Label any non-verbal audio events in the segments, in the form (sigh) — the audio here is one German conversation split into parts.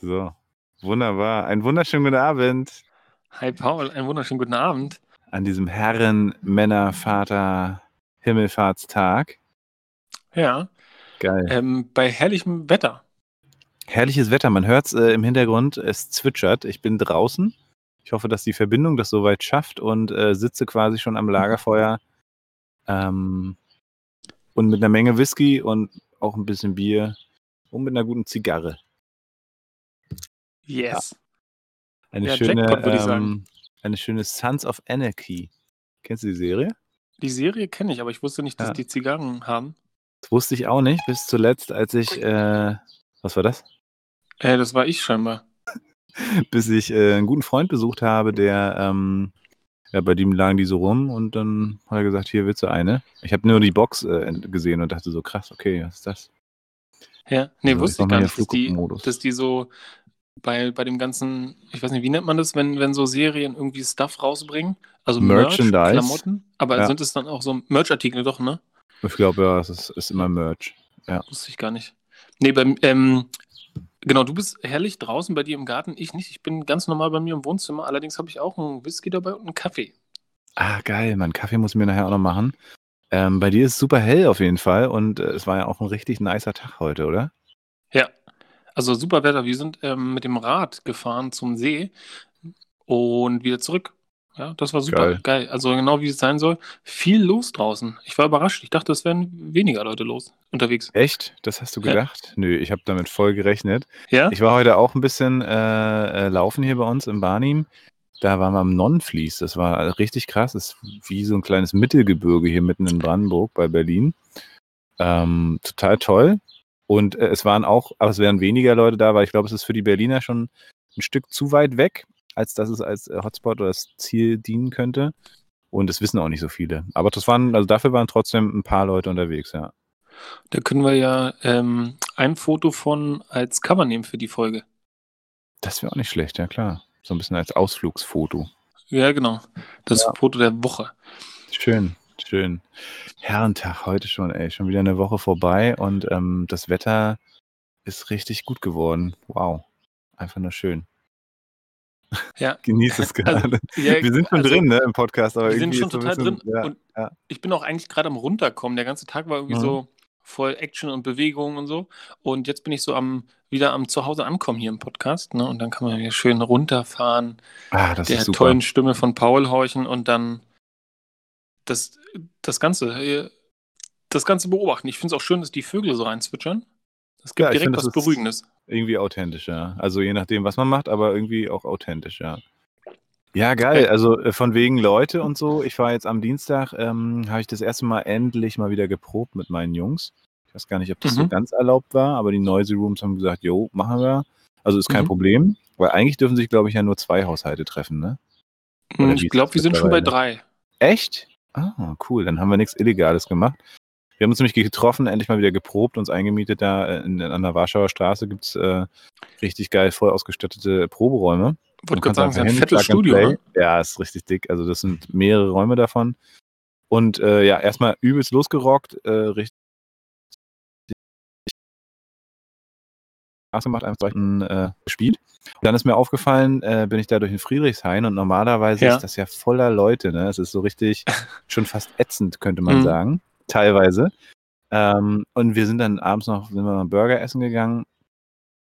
So, wunderbar. Einen wunderschönen guten Abend Hi Paul, einen wunderschönen guten Abend. an diesem Herren, Männer, Vater, Himmelfahrtstag. Ja, Geil. ähm, bei herrlichem Wetter. Herrliches Wetter, man hört es äh, im Hintergrund, es zwitschert. Ich bin draußen. Ich hoffe, dass die Verbindung das soweit schafft und äh, sitze quasi schon am Lagerfeuer ähm, und mit einer Menge Whisky und auch ein bisschen Bier und mit einer guten Zigarre. Yes. Eine Ja, schöne, Jackpot, ähm, eine schöne Sons of Anarchy. Kennst du die Serie? Die Serie kenne ich, aber ich wusste nicht, dass Ja. die Zigarren haben. Das wusste ich auch nicht, bis zuletzt, als ich, äh, was war das? Äh, das war ich scheinbar. (laughs) Bis ich äh, einen guten Freund besucht habe, der, ähm, ja, bei dem lagen die so rum und dann hat er gesagt, hier willst du eine. Ich habe nur die Box äh, gesehen und dachte so, krass, okay, was ist das? Ja, nee, Also, wusste ich gar nicht, dass die, dass die so bei, bei dem ganzen, ich weiß nicht, wie nennt man das, wenn, wenn so Serien irgendwie Stuff rausbringen? Also Merch, Merchandise. Klamotten, aber Ja. sind es dann auch so Merch-Artikel doch, ne? Ich glaube, ja, es ist, ist immer Merch. Wusste ich gar nicht. Nee, beim, ähm, genau, du bist herrlich draußen bei dir im Garten, ich nicht. Ich bin ganz normal bei mir im Wohnzimmer, allerdings habe ich auch einen Whisky dabei und einen Kaffee. Ah, geil, mein Kaffee muss ich mir nachher auch noch machen. Ähm, bei dir ist es super hell auf jeden Fall und äh, es war ja auch ein richtig nicer Tag heute, oder? Ja, also super Wetter. Wir sind ähm, mit dem Rad gefahren zum See und wieder zurück. Ja, das war super Geil. geil. Also genau wie es sein soll. Viel los draußen. Ich war überrascht. Ich dachte, es wären weniger Leute los unterwegs. Echt? Das hast du Ja. gedacht? Nö, ich habe damit voll gerechnet. Ja? Ich war heute auch ein bisschen äh, äh, laufen hier bei uns im Barnim. Da waren wir am Nonnenfließ. Das war richtig krass. Das ist wie so ein kleines Mittelgebirge hier mitten in Brandenburg bei Berlin. Ähm, total toll. Und äh, es waren auch, aber es wären weniger Leute da, weil ich glaube, es ist für die Berliner schon ein Stück zu weit weg, als dass es als äh, Hotspot oder als Ziel dienen könnte. Und es wissen auch nicht so viele. Aber das waren, also dafür waren trotzdem ein paar Leute unterwegs, ja. Da können wir ja ähm, ein Foto von als Cover nehmen für die Folge. Das wäre auch nicht schlecht, ja klar. So ein bisschen als Ausflugsfoto. Ja, genau. Das Foto der Woche. Schön, schön. Herrentag heute schon, ey. Schon wieder eine Woche vorbei und ähm, das Wetter ist richtig gut geworden. Wow. Einfach nur schön. Ja. (laughs) Genieß es (laughs) gerade. Also, ja, wir sind schon also, drin, ne, im Podcast, aber Wir sind schon total bisschen, drin. Ja, und ja. ich bin auch eigentlich gerade am runterkommen. Der ganze Tag war irgendwie Mhm. so voll Action und Bewegung und so. Und jetzt bin ich so am wieder am Zuhause ankommen hier im Podcast. Ne? Und dann kann man hier schön runterfahren, Ah, das der ist super. tollen Stimme von Paul horchen und dann das, das Ganze, äh, das Ganze beobachten. Ich finde es auch schön, dass die Vögel so reinzwitschern. Es gibt Ja, direkt finde, was das Beruhigendes. Irgendwie authentisch, ja. Also je nachdem, was man macht, aber irgendwie auch authentisch, ja. Ja, geil. Also äh, von wegen Leute und so. Ich war jetzt am Dienstag, ähm, habe ich das erste Mal endlich mal wieder geprobt mit meinen Jungs. Ich weiß gar nicht, ob das so Mhm. ganz erlaubt war, aber die Noisy Rooms haben gesagt, jo, machen wir. Also ist kein Mhm. Problem, weil eigentlich dürfen sich, glaube ich, ja nur zwei Haushalte treffen, ne? Oder wie Ich glaube, das wir sind schon bei drei. Echt? Ah, cool. Dann haben wir nichts Illegales gemacht. Wir haben uns nämlich getroffen, endlich mal wieder geprobt, uns eingemietet. Da äh, in, an der Warschauer Straße gibt es äh, richtig geil voll ausgestattete Proberäume. Wollte gerade sagen, es ist ein fettes Studio. Ne? Ja, ist richtig dick. Also das sind mehrere Räume davon. Und äh, ja, erstmal übelst losgerockt, äh, richtig Spaß gemacht, einfach äh, gespielt. Und dann ist mir aufgefallen, äh, bin ich da durch den Friedrichshain und normalerweise Ja. ist das ja voller Leute. Ne? Es ist so richtig (laughs) schon fast ätzend, könnte man Mhm. sagen, teilweise. Ähm, und wir sind dann abends noch, sind wir noch Burger essen gegangen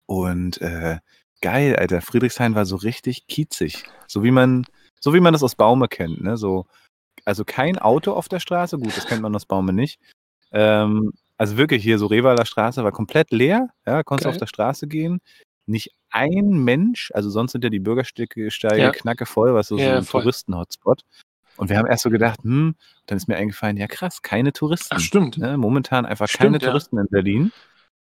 und äh, geil, Alter. Friedrichshain war so richtig kiezig. So wie man, so wie man das aus Baume kennt, ne? So, also kein Auto auf der Straße, gut, das kennt man aus Baume nicht. Ähm, also wirklich hier so Revaler Straße war komplett leer, ja, konntest Geil. auf der Straße gehen. Nicht ein Mensch, also sonst sind ja die Bürgersteige Ja. knacke voll, was so, so Ja, ein voll. Touristen-Hotspot. Und wir haben erst so gedacht, hm, dann ist mir eingefallen, ja krass, keine Touristen. Ach, stimmt. Ne? Momentan einfach Stimmt, keine ja. Touristen in Berlin.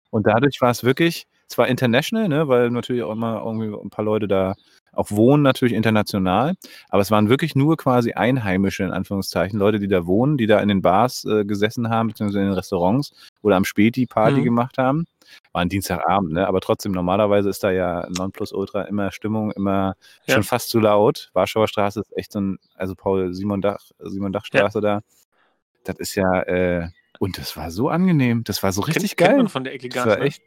Und dadurch war es wirklich, zwar international, ne, weil natürlich auch immer irgendwie ein paar Leute da auch wohnen, natürlich international, aber es waren wirklich nur quasi Einheimische, in Anführungszeichen, Leute, die da wohnen, die da in den Bars äh, gesessen haben, beziehungsweise in den Restaurants oder am Späti Party Mhm. gemacht haben. War ein Dienstagabend, ne? aber trotzdem, normalerweise ist da ja Nonplusultra immer Stimmung, immer Ja. schon fast zu laut. Warschauer Straße ist echt so ein, also Paul Simon Dach, Simon Dachstraße da. Das ist ja, äh, und das war so angenehm. Das war so richtig kennt, kennt geil. man von der Ecke gar nicht. ne? echt.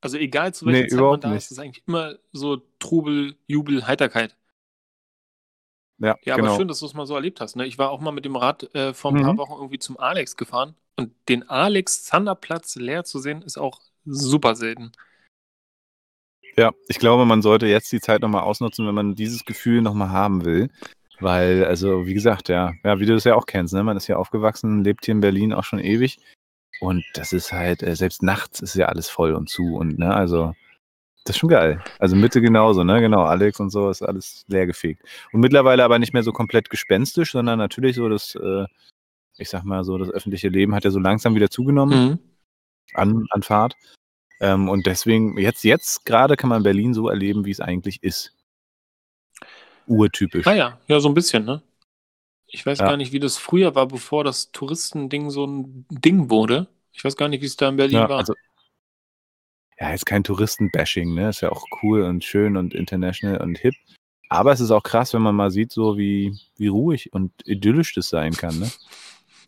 Also egal zu welcher Nee, Zeit man da nicht. ist, ist eigentlich immer so Trubel, Jubel, Heiterkeit. Ja, Ja, aber genau. schön, dass du es mal so erlebt hast. Ne? Ich war auch mal mit dem Rad äh, vor ein paar Mhm. Wochen irgendwie zum Alex gefahren und den Alex-Zanderplatz leer zu sehen, ist auch super selten. Ja, ich glaube, man sollte jetzt die Zeit nochmal ausnutzen, wenn man dieses Gefühl nochmal haben will. Weil, also, wie gesagt, ja, ja, wie du das ja auch kennst, ne? Man ist hier aufgewachsen, lebt hier in Berlin auch schon ewig. Und das ist halt, äh, selbst nachts ist ja alles voll und zu und, ne, also, das ist schon geil. Also Mitte genauso, ne? Genau, Alex und so ist alles leergefegt. Und mittlerweile aber nicht mehr so komplett gespenstisch, sondern natürlich so das, äh, ich sag mal so, das öffentliche Leben hat ja so langsam wieder zugenommen Mhm. an, an Fahrt. Ähm, und deswegen, jetzt, jetzt gerade kann man Berlin so erleben, wie es eigentlich ist. Urtypisch. Naja, ja, so ein bisschen, ne? Ich weiß Ja. gar nicht, wie das früher war, bevor das Touristending so ein Ding wurde. Ich weiß gar nicht, wie es da in Berlin Ja, war. also, ja, ist kein Touristenbashing, ne? Ist ja auch cool und schön und international und hip. Aber es ist auch krass, wenn man mal sieht, so wie, wie ruhig und idyllisch das sein kann, ne?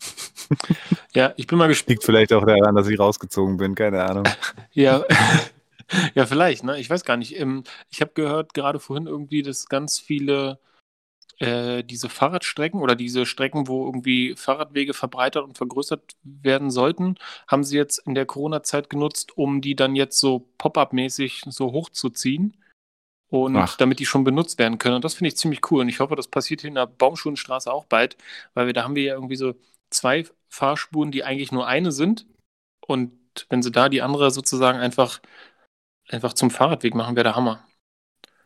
(laughs) ja, ich bin mal gespannt. Liegt vielleicht auch daran, dass ich rausgezogen bin, keine Ahnung. (laughs) Ja, (laughs) ja, vielleicht, ne? Ich weiß gar nicht. Ähm, ich habe gehört, gerade vorhin irgendwie, dass ganz viele äh, diese Fahrradstrecken oder diese Strecken, wo irgendwie Fahrradwege verbreitert und vergrößert werden sollten, haben sie jetzt in der Corona-Zeit genutzt, um die dann jetzt so Pop-up-mäßig so hochzuziehen. Und Ach. damit die schon benutzt werden können. Und das finde ich ziemlich cool. Und ich hoffe, das passiert hier in der Baumschulenstraße auch bald, weil wir da haben wir ja irgendwie so zwei Fahrspuren, die eigentlich nur eine sind. Und wenn sie da die andere sozusagen einfach, einfach zum Fahrradweg machen, wäre der Hammer.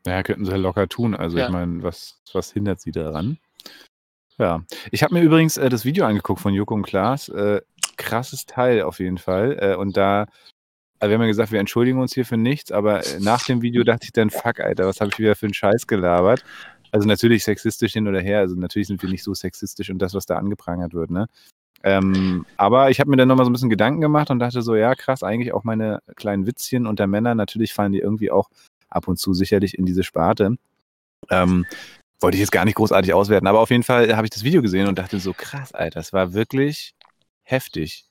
Ja, könnten sie ja locker tun. Also Ja. ich meine, was, was hindert sie daran? Ja. Ich habe mir übrigens äh, das Video angeguckt von Joko und Klaas. Äh, krasses Teil auf jeden Fall. Äh, und da, also wir haben ja gesagt, wir entschuldigen uns hier für nichts, aber äh, nach dem Video dachte ich dann, fuck, Alter, was habe ich wieder für einen Scheiß gelabert? Also natürlich sexistisch hin oder her, also natürlich sind wir nicht so sexistisch und das, was da angeprangert wird, ne? Ähm, aber ich habe mir dann nochmal so ein bisschen Gedanken gemacht und dachte so, ja, krass, eigentlich auch meine kleinen Witzchen unter Männern, natürlich fallen die irgendwie auch ab und zu sicherlich in diese Sparte. Ähm, wollte ich jetzt gar nicht großartig auswerten, aber auf jeden Fall habe ich das Video gesehen und dachte so, krass, Alter, das war wirklich heftig.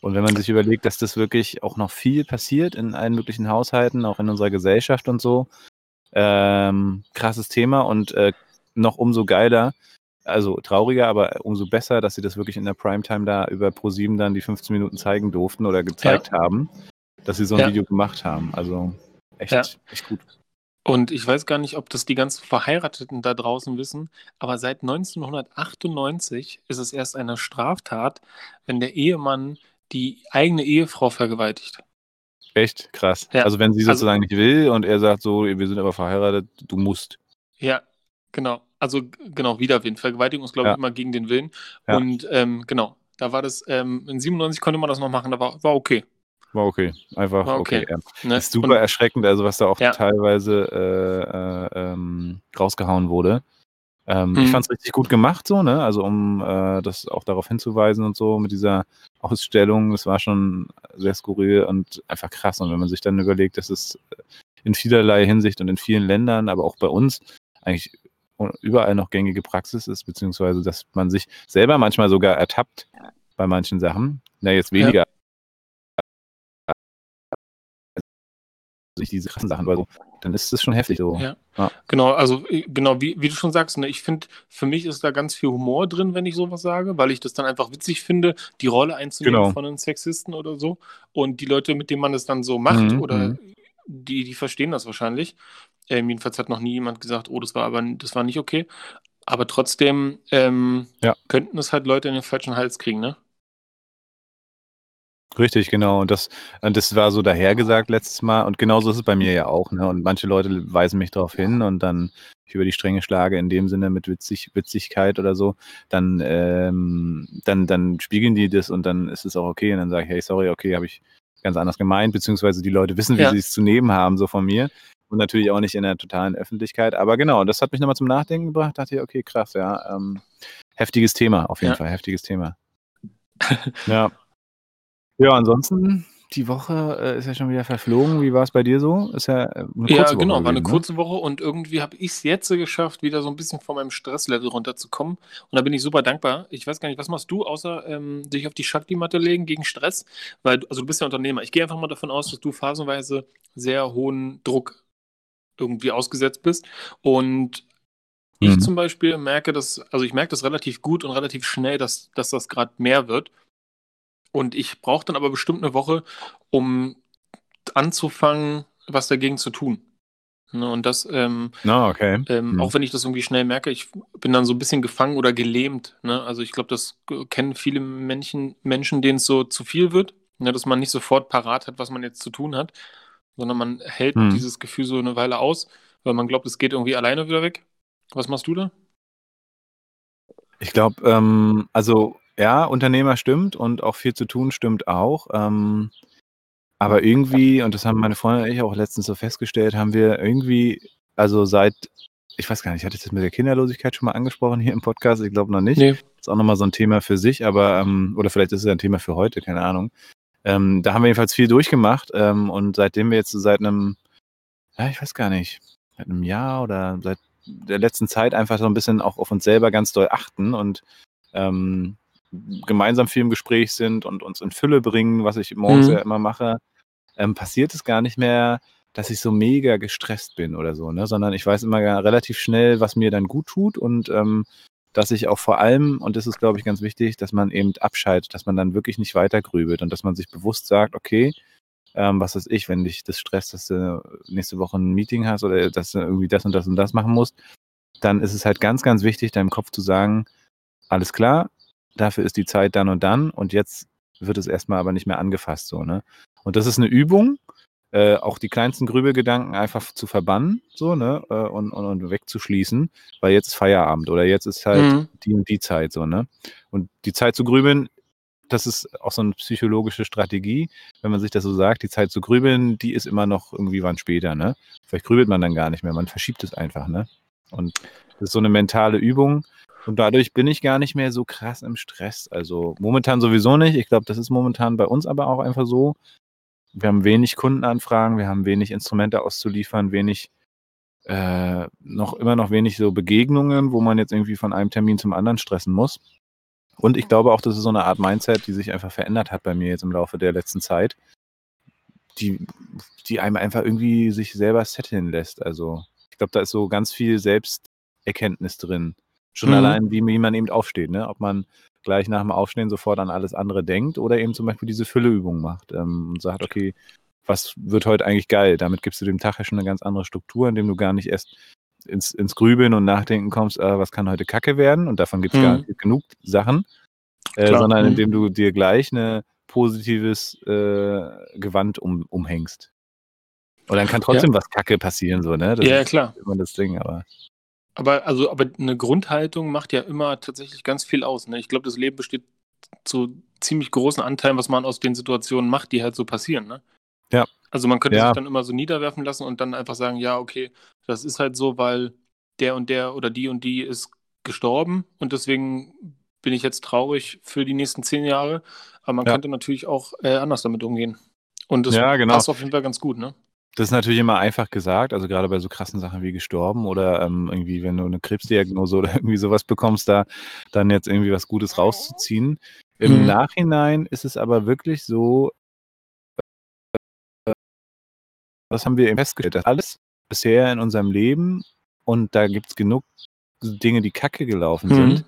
Und wenn man sich überlegt, dass das wirklich auch noch viel passiert in allen möglichen Haushalten, auch in unserer Gesellschaft und so, ähm, krasses Thema und äh, noch umso geiler, also trauriger, aber umso besser, dass sie das wirklich in der Primetime da über ProSieben dann die 15 Minuten zeigen durften oder gezeigt haben, dass sie so ein Ja. Video gemacht haben. Also echt, Ja. echt gut. Und ich weiß gar nicht, ob das die ganzen Verheirateten da draußen wissen, aber seit 1998 ist es erst eine Straftat, wenn der Ehemann die eigene Ehefrau vergewaltigt. Echt krass. Ja, Also wenn sie also- sozusagen nicht will und er sagt so, wir sind aber verheiratet, du musst. Ja, genau. Also genau, Widerwind. Vergewaltigung ist, glaube Ja. ich, immer gegen den Willen. Ja. Und ähm, genau, da war das, ähm, in 97 konnte man das noch machen, da war, war okay. War okay. Einfach War okay. okay. ja. Ne? Ist super Und, erschreckend, also was da auch Ja. teilweise äh, äh, ähm, rausgehauen wurde. Ähm, Ich Mhm. fand es richtig gut gemacht, so, ne? Also um äh, das auch darauf hinzuweisen und so mit dieser Ausstellung, das war schon sehr skurril und einfach krass. Und wenn man sich dann überlegt, dass es in vielerlei Hinsicht und in vielen Ländern, aber auch bei uns eigentlich überall noch gängige Praxis ist, beziehungsweise dass man sich selber manchmal sogar ertappt bei manchen Sachen. Na, jetzt Ja. Sich diese krassen Sachen oder so, dann ist es schon heftig so. Ja. Ja. Genau, also äh, genau, wie, wie du schon sagst, ne, ich finde, für mich ist da ganz viel Humor drin, wenn ich sowas sage, weil ich das dann einfach witzig finde, die Rolle einzunehmen Genau. von einem Sexisten oder so. Und die Leute, mit denen man das dann so macht, Mhm, oder mhm. die, die verstehen das wahrscheinlich. Ähm, jedenfalls hat noch nie jemand gesagt, oh, das war aber das war nicht okay. Aber trotzdem ähm, Ja. könnten es halt Leute in den falschen Hals kriegen, ne? Richtig, genau. Und das, und das war so dahergesagt letztes Mal. Und genauso ist es bei mir ja auch. Ne? Und manche Leute weisen mich darauf hin und dann ich über die Stränge schlage in dem Sinne mit Witzig, Witzigkeit oder so, dann, ähm, dann, dann spiegeln die das und dann ist es auch okay. Und dann sage ich, hey, sorry, okay, habe ich ganz anders gemeint, beziehungsweise die Leute wissen, wie Ja. sie es zu nehmen haben, so von mir. Und natürlich auch nicht in der totalen Öffentlichkeit. Aber genau, das hat mich nochmal zum Nachdenken gebracht. Dachte ich, okay, krass, ja. Ähm, heftiges Thema, auf jeden Ja. Fall, heftiges Thema. (laughs) ja. Ja, ansonsten die Woche äh, ist ja schon wieder verflogen. Wie war es bei dir so? Ist ja äh, eine kurze ja, Woche. genau, war eine ne? kurze Woche und irgendwie habe ich es jetzt geschafft, wieder so ein bisschen von meinem Stresslevel runterzukommen. Und da bin ich super dankbar. Ich weiß gar nicht, was machst du, außer ähm, dich auf die Shakti-Matte legen gegen Stress? Weil, also du bist ja Unternehmer. Ich gehe einfach mal davon aus, dass du phasenweise sehr hohen Druck irgendwie ausgesetzt bist. Und ich mhm. zum Beispiel merke das, also ich merke das relativ gut und relativ schnell, dass, dass das gerade mehr wird. Und ich brauche dann aber bestimmt eine Woche, um anzufangen, was dagegen zu tun. Ne, und das, ähm, oh, okay. ähm, hm. auch wenn ich das irgendwie schnell merke, ich bin dann so ein bisschen gefangen oder gelähmt. Ne? Also ich glaube, das kennen viele Menschen, Menschen denen es so zu viel wird, ne? dass man nicht sofort parat hat, was man jetzt zu tun hat, sondern man hält hm. dieses Gefühl so eine Weile aus, weil man glaubt, es geht irgendwie alleine wieder weg. Was machst du da? Ich glaube, ähm, also ja, Unternehmer stimmt und auch viel zu tun stimmt auch. Ähm, aber irgendwie, und das haben meine Freunde und ich auch letztens so festgestellt, haben wir irgendwie, also seit, ich weiß gar nicht, hatte ich das mit der Kinderlosigkeit schon mal angesprochen hier im Podcast? Ich glaube noch nicht. Nee. Ist auch nochmal so ein Thema für sich, aber, ähm, oder vielleicht ist es ein Thema für heute, keine Ahnung. Ähm, da haben wir jedenfalls viel durchgemacht ähm, und seitdem wir jetzt so seit einem, ja, ich weiß gar nicht, seit einem Jahr oder seit der letzten Zeit einfach so ein bisschen auch auf uns selber ganz doll achten und ähm, gemeinsam viel im Gespräch sind und uns in Fülle bringen, was ich morgens mhm. ja immer mache, ähm, passiert es gar nicht mehr, dass ich so mega gestresst bin oder so, ne? sondern ich weiß immer relativ schnell, was mir dann gut tut und ähm, dass ich auch vor allem, und das ist, glaube ich, ganz wichtig, dass man eben abschaltet, dass man dann wirklich nicht weiter grübelt und dass man sich bewusst sagt, okay, ähm, was weiß ich, wenn dich das stresst, dass du nächste Woche ein Meeting hast oder dass du irgendwie das und das und das machen musst, dann ist es halt ganz, ganz wichtig, deinem Kopf zu sagen, alles klar, dafür ist die Zeit dann und dann und jetzt wird es erstmal aber nicht mehr angefasst so, ne? Und das ist eine Übung, äh, auch die kleinsten Grübelgedanken einfach zu verbannen, so, ne, äh, und, und, und wegzuschließen, weil jetzt ist Feierabend oder jetzt ist halt mhm. die und die Zeit, so, ne? Und die Zeit zu grübeln, das ist auch so eine psychologische Strategie, wenn man sich das so sagt, die Zeit zu grübeln, die ist immer noch irgendwie wann später, ne? Vielleicht grübelt man dann gar nicht mehr, man verschiebt es einfach, ne? Und das ist so eine mentale Übung, und dadurch bin ich gar nicht mehr so krass im Stress. Also momentan sowieso nicht. Ich glaube, das ist momentan bei uns aber auch einfach so. Wir haben wenig Kundenanfragen, wir haben wenig Instrumente auszuliefern, wenig, äh, noch immer noch wenig so Begegnungen, wo man jetzt irgendwie von einem Termin zum anderen stressen muss. Und ich glaube auch, das ist so eine Art Mindset, die sich einfach verändert hat bei mir jetzt im Laufe der letzten Zeit, die, die einem einfach irgendwie sich selber setteln lässt. Also ich glaube, da ist so ganz viel Selbsterkenntnis drin. Schon mhm. allein, wie, wie man eben aufsteht, ne? Ob man gleich nach dem Aufstehen sofort an alles andere denkt oder eben zum Beispiel diese Fülleübung macht ähm, und sagt, okay, was wird heute eigentlich geil? Damit gibst du dem Tag ja schon eine ganz andere Struktur, indem du gar nicht erst ins, ins Grübeln und Nachdenken kommst, äh, was kann heute Kacke werden? Und davon gibt es mhm. gar nicht genug Sachen, äh, sondern mhm. indem du dir gleich ein positives äh, Gewand um, umhängst. Und dann kann trotzdem ja. was Kacke passieren, so, ne? Das ja, klar. immer das Ding, aber. Aber, also, aber eine Grundhaltung macht ja immer tatsächlich ganz viel aus. Ne? Ich glaube, das Leben besteht zu ziemlich großen Anteilen, was man aus den Situationen macht, die halt so passieren. Ne? Ja. Also man könnte ja. sich dann immer so niederwerfen lassen und dann einfach sagen, ja, okay, das ist halt so, weil der und der oder die und die ist gestorben und deswegen bin ich jetzt traurig für die nächsten zehn Jahre. Aber man ja. könnte natürlich auch äh, anders damit umgehen. Und das ja, genau. passt auf jeden Fall ganz gut, ne? Das ist natürlich immer einfach gesagt, also gerade bei so krassen Sachen wie gestorben oder ähm, irgendwie, wenn du eine Krebsdiagnose oder (laughs) irgendwie sowas bekommst, da dann jetzt irgendwie was Gutes rauszuziehen. Im mhm. Nachhinein ist es aber wirklich so, was haben wir eben festgestellt, dass alles bisher in unserem Leben und da gibt es genug Dinge, die kacke gelaufen mhm. sind,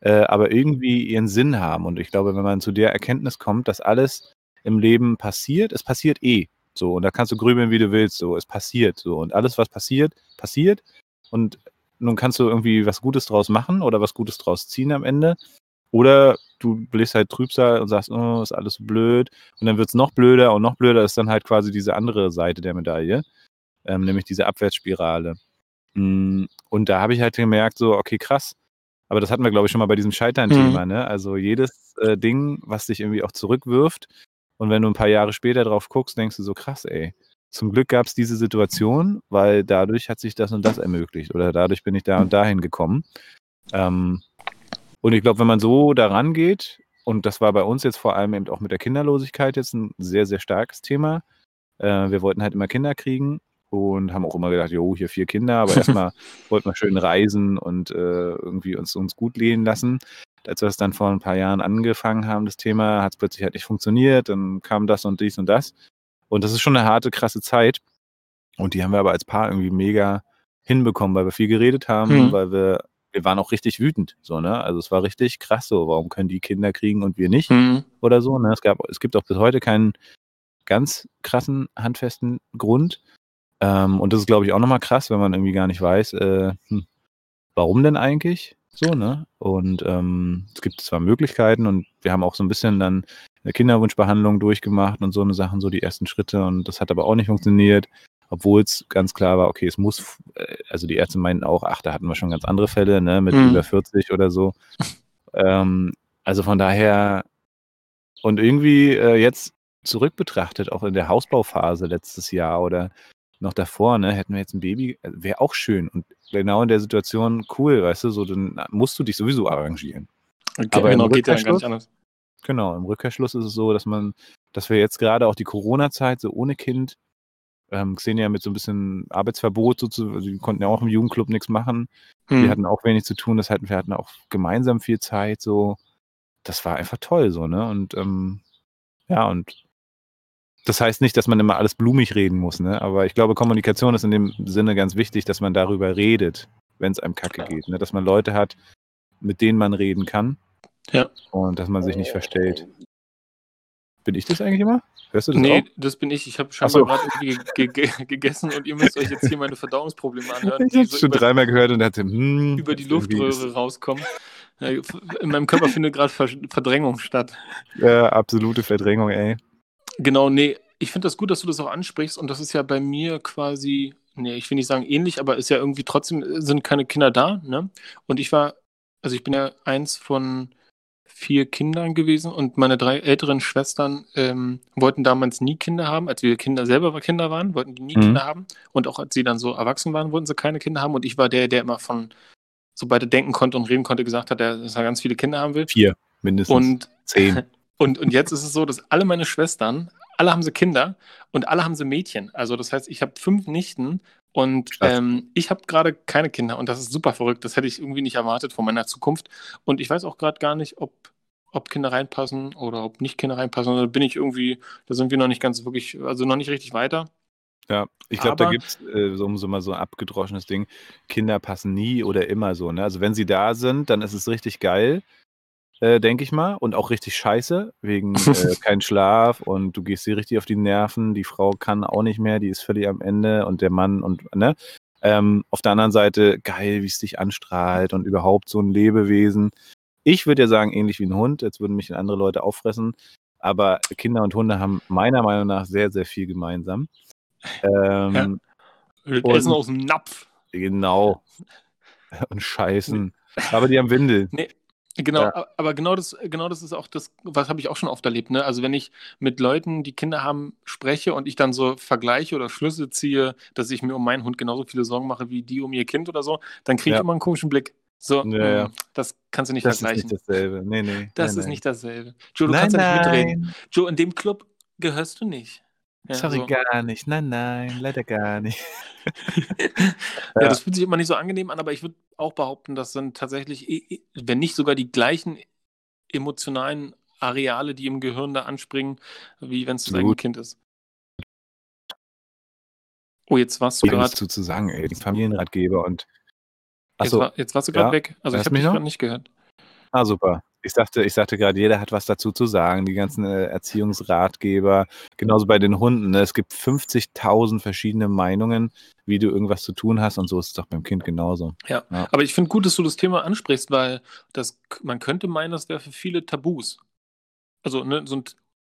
äh, aber irgendwie ihren Sinn haben. Und ich glaube, wenn man zu der Erkenntnis kommt, dass alles im Leben passiert, es passiert eh. So, und da kannst du grübeln, wie du willst. So, es passiert. So, und alles, was passiert, passiert. Und nun kannst du irgendwie was Gutes draus machen oder was Gutes draus ziehen am Ende. Oder du bläst halt Trübsal und sagst, oh, ist alles blöd. Und dann wird es noch blöder und noch blöder ist dann halt quasi diese andere Seite der Medaille, ähm, nämlich diese Abwärtsspirale. Mm, und da habe ich halt gemerkt, so, okay, krass. Aber das hatten wir, glaube ich, schon mal bei diesem Scheitern-Thema. Mhm. Ne? Also jedes äh, Ding, was dich irgendwie auch zurückwirft, und wenn du ein paar Jahre später drauf guckst, denkst du so, krass, ey. Zum Glück gab es diese Situation, weil dadurch hat sich das und das ermöglicht oder dadurch bin ich da und dahin gekommen. Ähm, und ich glaube, wenn man so daran geht und das war bei uns jetzt vor allem eben auch mit der Kinderlosigkeit jetzt ein sehr, sehr starkes Thema. Äh, wir wollten halt immer Kinder kriegen und haben auch immer gedacht, jo, hier vier Kinder, aber (laughs) erstmal wollten wir schön reisen und äh, irgendwie uns, uns gut lehen lassen. Als wir es dann vor ein paar Jahren angefangen haben, das Thema, hat es plötzlich halt nicht funktioniert, dann kam das und dies und das. Und das ist schon eine harte, krasse Zeit. Und die haben wir aber als Paar irgendwie mega hinbekommen, weil wir viel geredet haben, Mhm. weil wir, wir waren auch richtig wütend, so, ne? Also es war richtig krass so, warum können die Kinder kriegen und wir nicht Mhm. oder so, ne? Es gab, es gibt auch bis heute keinen ganz krassen, handfesten Grund. Ähm, und das ist, glaube ich, auch nochmal krass, wenn man irgendwie gar nicht weiß, äh, hm, warum denn eigentlich so, ne? Und ähm, es gibt zwar Möglichkeiten und wir haben auch so ein bisschen dann eine Kinderwunschbehandlung durchgemacht und so eine Sachen, so die ersten Schritte und das hat aber auch nicht funktioniert, obwohl es ganz klar war, okay, es muss, äh, also die Ärzte meinten auch, ach, da hatten wir schon ganz andere Fälle, ne, mit Mhm. über 40 oder so. ähm, also von daher und irgendwie äh, jetzt zurück betrachtet, auch in der Hausbauphase letztes Jahr oder noch davor, ne, hätten wir jetzt ein Baby, äh, wäre auch schön. Und genau in der Situation cool, weißt du, so dann musst du dich sowieso arrangieren. Okay, Aber im genau, geht ja dann gar nicht anders. Genau, im Rückkehrschluss ist es so, dass man, dass wir jetzt gerade auch die Corona-Zeit so ohne Kind, ähm, Xenia mit so ein bisschen Arbeitsverbot, sozusagen, also die konnten ja auch im Jugendclub nichts machen. Wir Mhm. hatten auch wenig zu tun, das hatten, wir hatten auch gemeinsam viel Zeit, so. Das war einfach toll, so, ne? Und ähm, ja, und das heißt nicht, dass man immer alles blumig reden muss, ne? Aber ich glaube, Kommunikation ist in dem Sinne ganz wichtig, dass man darüber redet, wenn es einem kacke geht, ne? Dass man Leute hat, mit denen man reden kann. Ja. Und dass man sich nicht verstellt. Bin ich das eigentlich immer? Hörst du das Nee, auch? das bin ich. Ich habe Ach so. gerade ge ge gegessen und ihr müsst euch jetzt hier meine Verdauungsprobleme anhören, Ich habe so schon dreimal gehört und dachte, hm, über die Luftröhre rauskommen. Ja, In meinem Körper findet gerade Ver Verdrängung statt. Ja, absolute Verdrängung, ey. Genau, nee, ich finde das gut, dass du das auch ansprichst und das ist ja bei mir quasi, nee, ich will nicht sagen ähnlich, aber ist ja irgendwie trotzdem, sind keine Kinder da, ne? Und ich war, also ich bin ja eins von vier Kindern gewesen und meine drei älteren Schwestern ähm, wollten damals nie Kinder haben, als wir Kinder selber Kinder waren, wollten die nie Mhm. Kinder haben und auch als sie dann so erwachsen waren, wollten sie keine Kinder haben und ich war der, der immer von, sobald er denken konnte und reden konnte, gesagt hat, dass er ganz viele Kinder haben will. Vier, mindestens. Und zehn. (laughs) und, und jetzt ist es so, dass alle meine Schwestern, alle haben sie Kinder und alle haben sie Mädchen. Also das heißt, ich habe fünf Nichten und ähm, ich habe gerade keine Kinder und das ist super verrückt. Das hätte ich irgendwie nicht erwartet von meiner Zukunft. Und ich weiß auch gerade gar nicht, ob, ob Kinder reinpassen oder ob nicht Kinder reinpassen. Da bin ich irgendwie, da sind wir noch nicht ganz wirklich, also noch nicht richtig weiter. Ja, ich glaube, da gibt es äh, so, so mal so ein abgedroschenes Ding. Kinder passen nie oder immer so. Ne? Also wenn sie da sind, dann ist es richtig geil, äh, denke ich mal. Und auch richtig scheiße, wegen äh, (laughs) kein Schlaf und du gehst dir richtig auf die Nerven. Die Frau kann auch nicht mehr, die ist völlig am Ende und der Mann und, ne? Ähm, auf der anderen Seite, geil, wie es dich anstrahlt und überhaupt so ein Lebewesen. Ich würde ja sagen, ähnlich wie ein Hund, jetzt würden mich andere Leute auffressen. Aber Kinder und Hunde haben meiner Meinung nach sehr, sehr viel gemeinsam. Ähm, Und- essen aus dem Napf. Genau. Und scheißen. Aber die haben Windel. Genau, Ja. aber genau das, genau das ist auch das, was habe ich auch schon oft erlebt. Ne? Also wenn ich mit Leuten, die Kinder haben, spreche und ich dann so vergleiche oder Schlüsse ziehe, dass ich mir um meinen Hund genauso viele Sorgen mache wie die um ihr Kind oder so, dann kriege ich Ja. immer einen komischen Blick. So, Ja, mh, das kannst du nicht Das ist vergleichen. nicht dasselbe. Nee, nee. das nein, ist nein. nicht dasselbe. Joe, du nein, kannst ja nicht mitreden. Joe, in dem Club gehörst du nicht. Ja, Sorry, so. gar nicht. Nein, nein, leider gar nicht. (laughs) Ja, Ja. das fühlt sich immer nicht so angenehm an, aber ich würde auch behaupten, das sind tatsächlich, wenn nicht sogar die gleichen emotionalen Areale, die im Gehirn da anspringen, wie wenn es das eigene. Kind ist. Oh, jetzt warst du Ich gerade. zu, sagen, ey, die Familienratgeber und. Jetzt, Achso, war, jetzt warst du gerade ja. weg. Also ich habe mich dich noch? gerade nicht gehört. ah, super. Ich sagte, ich sagte gerade, jeder hat was dazu zu sagen. Die ganzen äh, Erziehungsratgeber, genauso bei den Hunden. Ne? Es gibt 50.000 verschiedene Meinungen, wie du irgendwas zu tun hast, und so ist es doch beim Kind genauso. Ja. Ja. Aber ich finde gut, dass du das Thema ansprichst, weil das, man könnte meinen, das wäre für viele Tabus. Also, ne, so ein.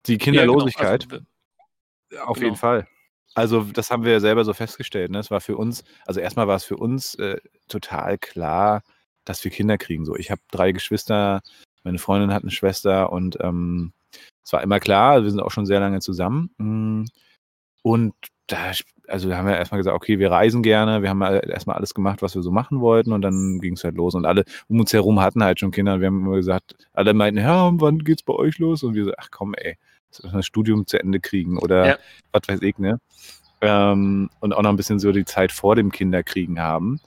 Die Ja, Kinderlosigkeit. genau. Also, Auf Genau. jeden Fall. Also das haben wir ja selber so festgestellt. Ne? Es war für uns, also erstmal war es für uns äh, total klar, dass wir Kinder kriegen. So, ich habe drei Geschwister, meine Freundin hat eine Schwester und ähm, es war immer klar, wir sind auch schon sehr lange zusammen. Mm, Und da, also haben wir erstmal gesagt, okay, wir reisen gerne, wir haben erstmal alles gemacht, was wir so machen wollten und dann ging es halt los und alle um uns herum hatten halt schon Kinder und wir haben immer gesagt, alle meinten, ja, wann geht's bei euch los? Und wir so, ach komm, ey, das Studium zu Ende kriegen oder ja. was weiß ich, ne? Ähm, und auch noch ein bisschen so die Zeit vor dem Kinderkriegen haben.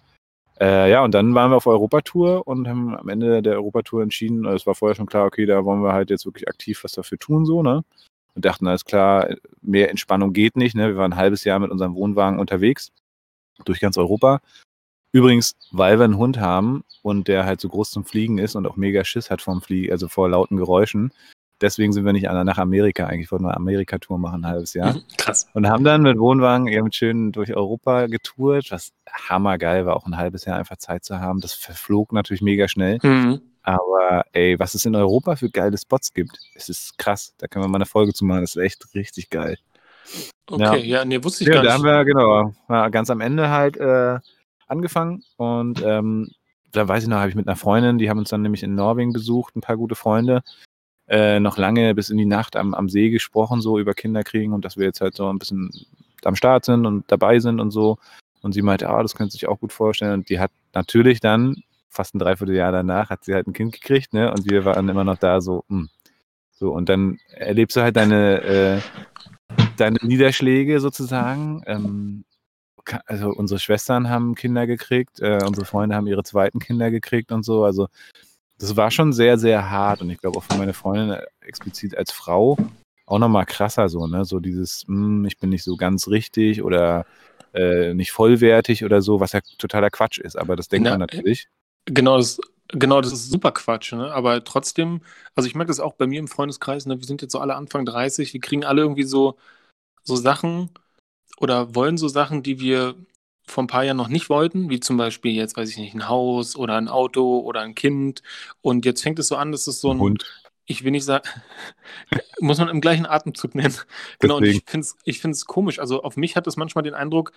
Äh, ja, und dann waren wir auf Europatour und haben am Ende der Europatour entschieden, also es war vorher schon klar, okay, da wollen wir halt jetzt wirklich aktiv was dafür tun, so, ne? Und dachten, alles klar, mehr Entspannung geht nicht, ne? Wir waren ein halbes Jahr mit unserem Wohnwagen unterwegs durch ganz Europa. Übrigens, weil wir einen Hund haben und der halt so groß zum Fliegen ist und auch mega Schiss hat vom Fliegen, also vor lauten Geräuschen, deswegen sind wir nicht nach Amerika eigentlich. wollten eine Amerika-Tour machen, ein halbes Jahr. Mhm, krass. Und haben dann mit Wohnwagen eben schön durch Europa getourt, was hammergeil war, auch ein halbes Jahr einfach Zeit zu haben. Das verflog natürlich mega schnell. Mhm. Aber ey, was es in Europa für geile Spots gibt, es ist krass. Da können wir mal eine Folge zu machen. Das ist echt richtig geil. Okay, ja, ja nee, wusste ich ja, gar nicht. Da haben wir, genau, ganz am Ende halt äh, angefangen und ähm, da weiß ich noch, habe ich mit einer Freundin, die haben uns dann nämlich in Norwegen besucht, ein paar gute Freunde äh, noch lange bis in die Nacht am, am See gesprochen, so über Kinderkriegen und dass wir jetzt halt so ein bisschen am Start sind und dabei sind und so. Und sie meinte, ah, das könnte sich auch gut vorstellen. Und die hat natürlich dann, fast ein Dreivierteljahr danach, hat sie halt ein Kind gekriegt, ne? Und wir waren immer noch da so, mh. Hm. So, und dann erlebst du halt deine, äh, deine Niederschläge sozusagen. Ähm, also unsere Schwestern haben Kinder gekriegt, äh, unsere Freunde haben ihre zweiten Kinder gekriegt und so. Also das war schon sehr, sehr hart und ich glaube auch für meine Freundin äh, explizit als Frau auch nochmal krasser so, ne? So dieses, hm, ich bin nicht so ganz richtig oder äh, nicht vollwertig oder so, was ja totaler Quatsch ist, aber das denkt Na, man natürlich. Genau, das, genau, das ist super Quatsch, ne? Aber trotzdem, also ich merke das auch bei mir im Freundeskreis, ne? Wir sind jetzt so alle Anfang 30, wir kriegen alle irgendwie so, so Sachen oder wollen so Sachen, die wir vor ein paar Jahren noch nicht wollten, wie zum Beispiel jetzt, weiß ich nicht, ein Haus oder ein Auto oder ein Kind. Und jetzt fängt es so an, dass es so ein, Hund. ich will nicht sagen, (laughs) muss man im gleichen Atemzug nennen. (laughs) Genau, und ich finde es ich find's komisch. Also auf mich hat es manchmal den Eindruck,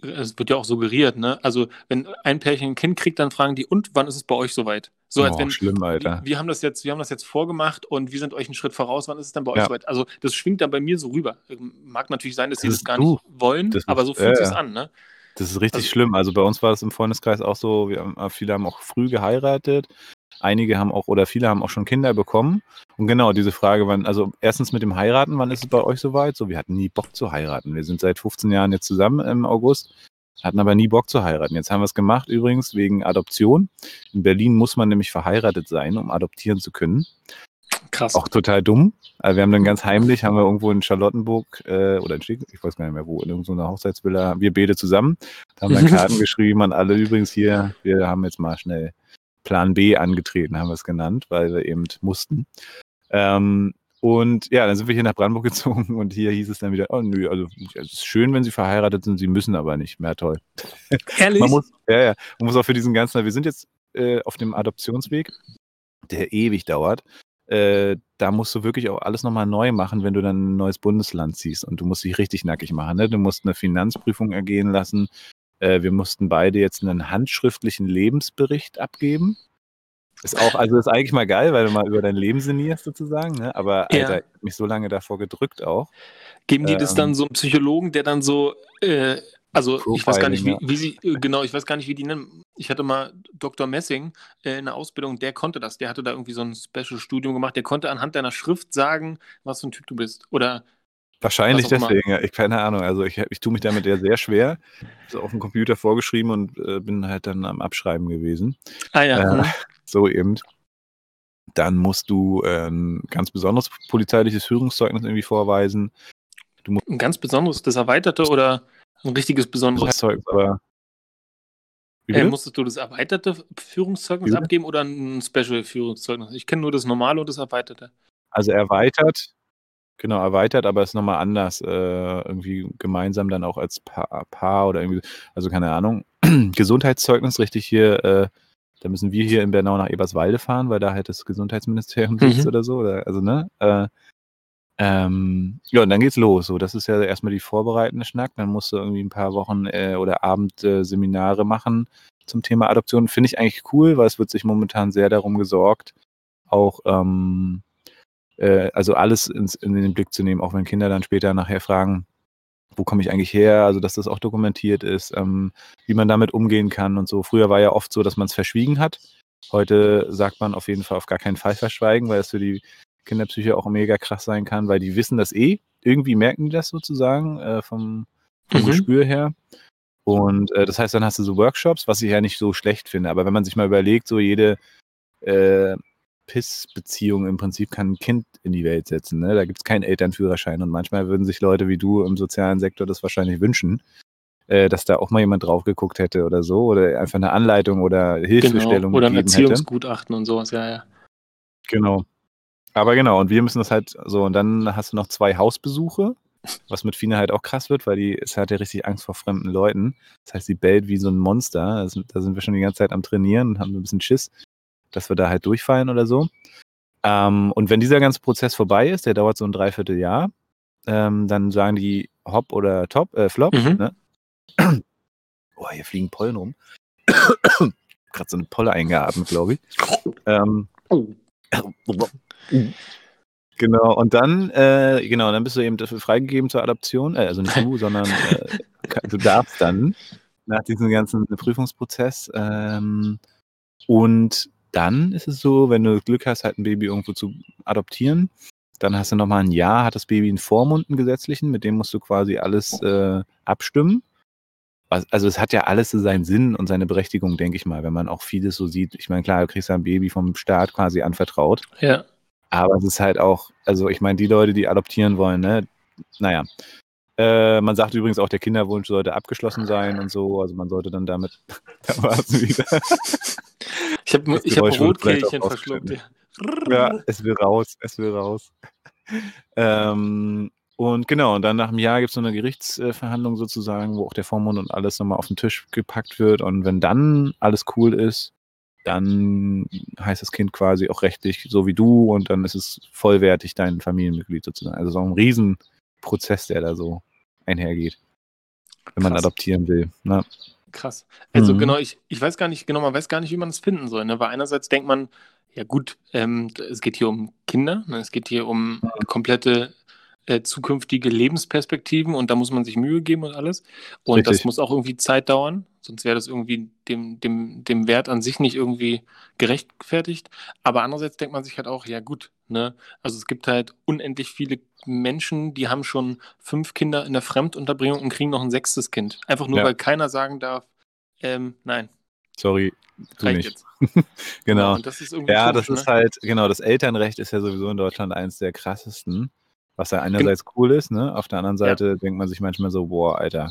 es wird ja auch suggeriert, ne? Also, wenn ein Pärchen ein Kind kriegt, dann fragen die, und wann ist es bei euch soweit? So, als oh, wenn, schlimm, Alter. Wir, wir, haben das jetzt, wir haben das jetzt vorgemacht und wir sind euch einen Schritt voraus, wann ist es dann bei euch ja. soweit? Also, das schwingt dann bei mir so rüber. Mag natürlich sein, dass sie das, gar du. nicht wollen, aber so fühlt äh, es an, ne? Das ist richtig also, schlimm. Also bei uns war es im Freundeskreis auch so, wir haben, äh, viele haben auch früh geheiratet. Einige haben auch oder viele haben auch schon Kinder bekommen. Und genau diese Frage, wann, also erstens mit dem Heiraten, wann ist es bei euch soweit? So, wir hatten nie Bock zu heiraten. Wir sind seit 15 Jahren jetzt zusammen im August, hatten aber nie Bock zu heiraten. Jetzt haben wir es gemacht, übrigens wegen Adoption. In Berlin muss man nämlich verheiratet sein, um adoptieren zu können. Krass. Auch total dumm. Also wir haben dann ganz heimlich, haben wir irgendwo in Charlottenburg äh, oder in Stieg, ich weiß gar nicht mehr wo, in irgendeiner Hochzeitsvilla, wir beide zusammen. Da haben dann (laughs) Karten geschrieben an alle übrigens hier, wir haben jetzt mal schnell Plan B angetreten, haben wir es genannt, weil wir eben mussten. Ähm, und ja, dann sind wir hier nach Brandenburg (laughs) gezogen und hier hieß es dann wieder, oh nö, also es ist schön, wenn sie verheiratet sind, sie müssen aber nicht. Mehr toll. Ehrlich? Man muss, ja, ja, man muss auch für diesen ganzen, wir sind jetzt äh, auf dem Adoptionsweg, der ewig dauert äh, da musst du wirklich auch alles nochmal neu machen, wenn du dann ein neues Bundesland ziehst und du musst dich richtig nackig machen. Ne? Du musst eine Finanzprüfung ergehen lassen. Äh, wir mussten beide jetzt einen handschriftlichen Lebensbericht abgeben. Ist auch, also ist eigentlich mal geil, weil du mal über dein Leben sinnierst sozusagen, ne? Aber Alter, ja. mich so lange davor gedrückt auch. Geben die ähm, das dann so einem Psychologen, der dann so äh, also Profiling, ich weiß gar nicht, wie, wie, sie, äh, genau, ich weiß gar nicht, wie die nennen. Ich hatte mal Dr. Messing äh, in der Ausbildung, der konnte das. Der hatte da irgendwie so ein Special-Studium gemacht. Der konnte anhand deiner Schrift sagen, was für ein Typ du bist. Oder Wahrscheinlich deswegen, ja. Ich keine Ahnung. Also ich, ich tue mich damit ja sehr schwer. Ich auf dem Computer vorgeschrieben und äh, bin halt dann am Abschreiben gewesen. Ah ja. Äh, so eben. Dann musst du ein ganz besonderes polizeiliches Führungszeugnis irgendwie vorweisen. ein ganz besonderes, das erweiterte oder ein richtiges besonderes Zeug, aber. Äh, musstest du das erweiterte Führungszeugnis Wie abgeben oder ein Special-Führungszeugnis? Ich kenne nur das normale und das erweiterte. Also erweitert, genau, erweitert, aber ist nochmal anders. Äh, irgendwie gemeinsam dann auch als Paar, Paar, oder irgendwie, also keine Ahnung. (clears throat) Gesundheitszeugnis richtig hier, äh, da müssen wir hier in Bernau nach Eberswalde fahren, weil da halt das Gesundheitsministerium mhm. sitzt oder so. Oder, also, ne? Äh, ähm, ja, und dann geht's los. So, das ist ja erstmal die vorbereitende Schnack. Dann musst du irgendwie ein paar Wochen äh, oder Abendseminare äh, machen zum Thema Adoption. Finde ich eigentlich cool, weil es wird sich momentan sehr darum gesorgt, auch ähm, äh, also alles ins, in den Blick zu nehmen, auch wenn Kinder dann später nachher fragen, wo komme ich eigentlich her, also dass das auch dokumentiert ist, ähm, wie man damit umgehen kann und so. Früher war ja oft so, dass man es verschwiegen hat. Heute sagt man auf jeden Fall auf gar keinen Fall verschweigen, weil es für die Kinderpsyche auch mega krass sein kann, weil die wissen das eh. Irgendwie merken die das sozusagen äh, vom, vom mhm. Gespür her. Und äh, das heißt, dann hast du so Workshops, was ich ja nicht so schlecht finde. Aber wenn man sich mal überlegt, so jede äh, Piss-Beziehung im Prinzip kann ein Kind in die Welt setzen. Ne? Da gibt es keinen Elternführerschein. Und manchmal würden sich Leute wie du im sozialen Sektor das wahrscheinlich wünschen, äh, dass da auch mal jemand drauf geguckt hätte oder so. Oder einfach eine Anleitung oder Hilfestellung. Genau. Oder ein Erziehungsgutachten hätte. und sowas, ja, ja. Genau. Aber genau, und wir müssen das halt so, und dann hast du noch zwei Hausbesuche was mit Fine halt auch krass wird, weil die ist halt ja richtig Angst vor fremden Leuten. Das heißt, sie bellt wie so ein Monster. Das, da sind wir schon die ganze Zeit am Trainieren und haben so ein bisschen Schiss, dass wir da halt durchfallen oder so. Ähm, und wenn dieser ganze Prozess vorbei ist, der dauert so ein Dreivierteljahr, ähm, dann sagen die Hop oder Top, äh, Flop. Mhm. Ne? (clears throat) Oh, hier fliegen Pollen rum. (clears throat) Gerade so eine Polle eingeatmet, glaube ich. Ähm, oh. Genau, und dann, äh, genau, dann bist du eben dafür freigegeben zur Adoption, äh, also nicht du, (laughs) sondern äh, du darfst dann nach diesem ganzen Prüfungsprozess. Ähm, und dann ist es so, wenn du Glück hast, halt ein Baby irgendwo zu adoptieren, dann hast du nochmal ein Jahr, hat das Baby einen Vormund, einen gesetzlichen, mit dem musst du quasi alles äh, abstimmen. Also es hat ja alles so seinen Sinn und seine Berechtigung, denke ich mal, wenn man auch vieles so sieht. Ich meine, klar, du kriegst ja ein Baby vom Staat quasi anvertraut. Ja. Aber es ist halt auch, also ich meine, die Leute, die adoptieren wollen, ne, naja. Äh, man sagt übrigens auch, der Kinderwunsch sollte abgeschlossen sein und so. Also man sollte dann damit. (laughs) da war es wieder. Ich habe ich hab Rotkehlchen verschluckt. Ja. ja, es will raus, es will raus. (laughs) ähm, und genau, und dann nach einem Jahr gibt es so eine Gerichtsverhandlung sozusagen, wo auch der Vormund und alles nochmal auf den Tisch gepackt wird. Und wenn dann alles cool ist, dann heißt das Kind quasi auch rechtlich so wie du und dann ist es vollwertig dein Familienmitglied sozusagen. Also so ein Riesenprozess, der da so einhergeht, wenn Krass. man adoptieren will. Ne? Krass. Also mhm. genau, ich, ich weiß gar nicht, genau, man weiß gar nicht, wie man es finden soll. Ne? Weil einerseits denkt man, ja gut, ähm, es geht hier um Kinder, ne? es geht hier um komplette äh, zukünftige Lebensperspektiven und da muss man sich Mühe geben und alles. Und Richtig. das muss auch irgendwie Zeit dauern, sonst wäre das irgendwie dem, dem, dem Wert an sich nicht irgendwie gerechtfertigt. Aber andererseits denkt man sich halt auch, ja gut, ne? Also es gibt halt unendlich viele Menschen, die haben schon fünf Kinder in der Fremdunterbringung und kriegen noch ein sechstes Kind. Einfach nur, ja. weil keiner sagen darf, ähm, nein. Sorry, du nicht. (laughs) genau. Ja, das ja, das ist ne? halt, genau, das Elternrecht ist ja sowieso in Deutschland eins der krassesten. Was ja einerseits cool ist, ne? Auf der anderen Seite ja. denkt man sich manchmal so, boah, Alter.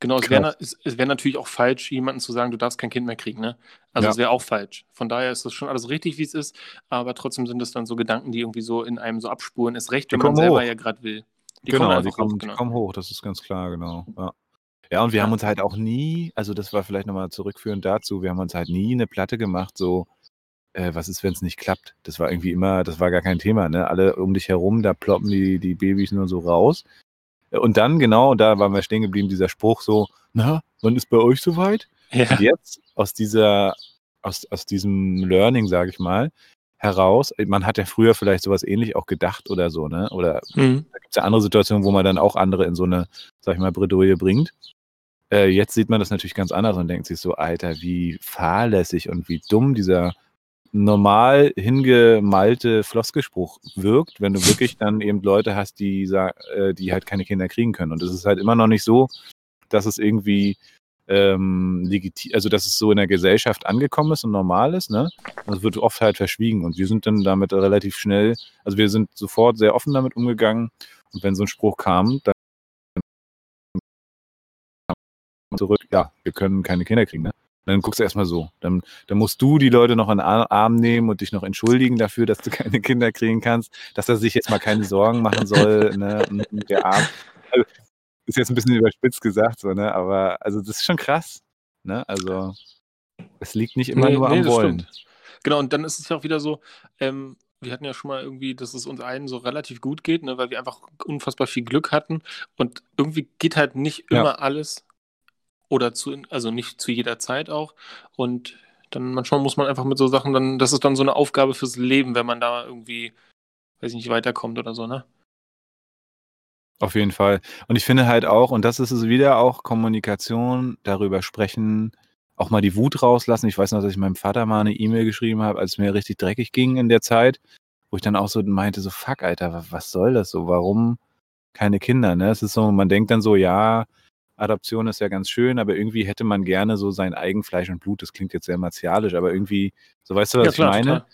Genau, es wäre wär natürlich auch falsch, jemandem zu sagen, du darfst kein Kind mehr kriegen, ne? Also es wäre auch falsch. Von daher ist das schon alles richtig, wie es ist, aber trotzdem sind es dann so Gedanken, die irgendwie so in einem so abspuren. Ist recht, wenn man selber hoch. ja gerade will. Die genau, kommen die kommen, hoch, genau. die kommen hoch, das ist ganz klar, genau. Ja. Ja, und wir haben uns halt auch nie, also das war vielleicht nochmal zurückführend dazu, wir haben uns halt nie eine Platte gemacht, so, äh, was ist, wenn es nicht klappt? Das war irgendwie immer, das war gar kein Thema, ne? Alle um dich herum, da ploppen die, die Babys nur so raus. Und dann, genau, da waren wir stehen geblieben, dieser Spruch so, na, wann ist bei euch soweit? Ja. Und jetzt aus dieser, aus, aus diesem Learning, sage ich mal, heraus, man hat ja früher vielleicht sowas ähnlich auch gedacht oder so, ne? Oder mhm. da gibt es ja andere Situationen, wo man dann auch andere in so eine, sag ich mal, Bredouille bringt. Äh, jetzt sieht man das natürlich ganz anders und denkt sich so, Alter, wie fahrlässig und wie dumm dieser normal hingemalte Floskelspruch wirkt, wenn du wirklich dann eben Leute hast, die, äh, die halt keine Kinder kriegen können. Und es ist halt immer noch nicht so, dass es irgendwie ähm, legitim, also dass es so in der Gesellschaft angekommen ist und normal ist, ne? Das wird oft halt verschwiegen und wir sind dann damit relativ schnell, also wir sind sofort sehr offen damit umgegangen und wenn so ein Spruch kam, dann zurück, ja, wir können keine Kinder kriegen, ne? Dann guckst du erstmal so. Dann, dann musst du die Leute noch an den Arm nehmen und dich noch entschuldigen dafür, dass du keine Kinder kriegen kannst, dass er sich jetzt mal keine Sorgen machen soll, (laughs) ne? Der Arm. Also, ist jetzt ein bisschen überspitzt gesagt, so, ne? Aber also das ist schon krass. Ne? Also es liegt nicht immer nee, nur nee, am Wollen. Stimmt. Genau, und dann ist es ja auch wieder so, ähm, wir hatten ja schon mal irgendwie, dass es uns allen so relativ gut geht, ne, weil wir einfach unfassbar viel Glück hatten. Und irgendwie geht halt nicht immer ja. alles oder zu, also nicht zu jeder Zeit auch. Und dann manchmal muss man einfach mit so Sachen dann, das ist dann so eine Aufgabe fürs Leben, wenn man da irgendwie, weiß ich nicht, weiterkommt oder so, ne? Auf jeden Fall. Und ich finde halt auch, und das ist es wieder auch, Kommunikation, darüber sprechen, auch mal die Wut rauslassen. Ich weiß noch, dass ich meinem Vater mal eine E-Mail geschrieben habe, als es mir richtig dreckig ging in der Zeit, wo ich dann auch so meinte, so fuck, Alter, was soll das so? Warum keine Kinder? Ne? Es ist so, man denkt dann so, ja, Adoption ist ja ganz schön, aber irgendwie hätte man gerne so sein eigen Fleisch und Blut. Das klingt jetzt sehr martialisch, aber irgendwie, so weißt du, was ja, klar, ich meine?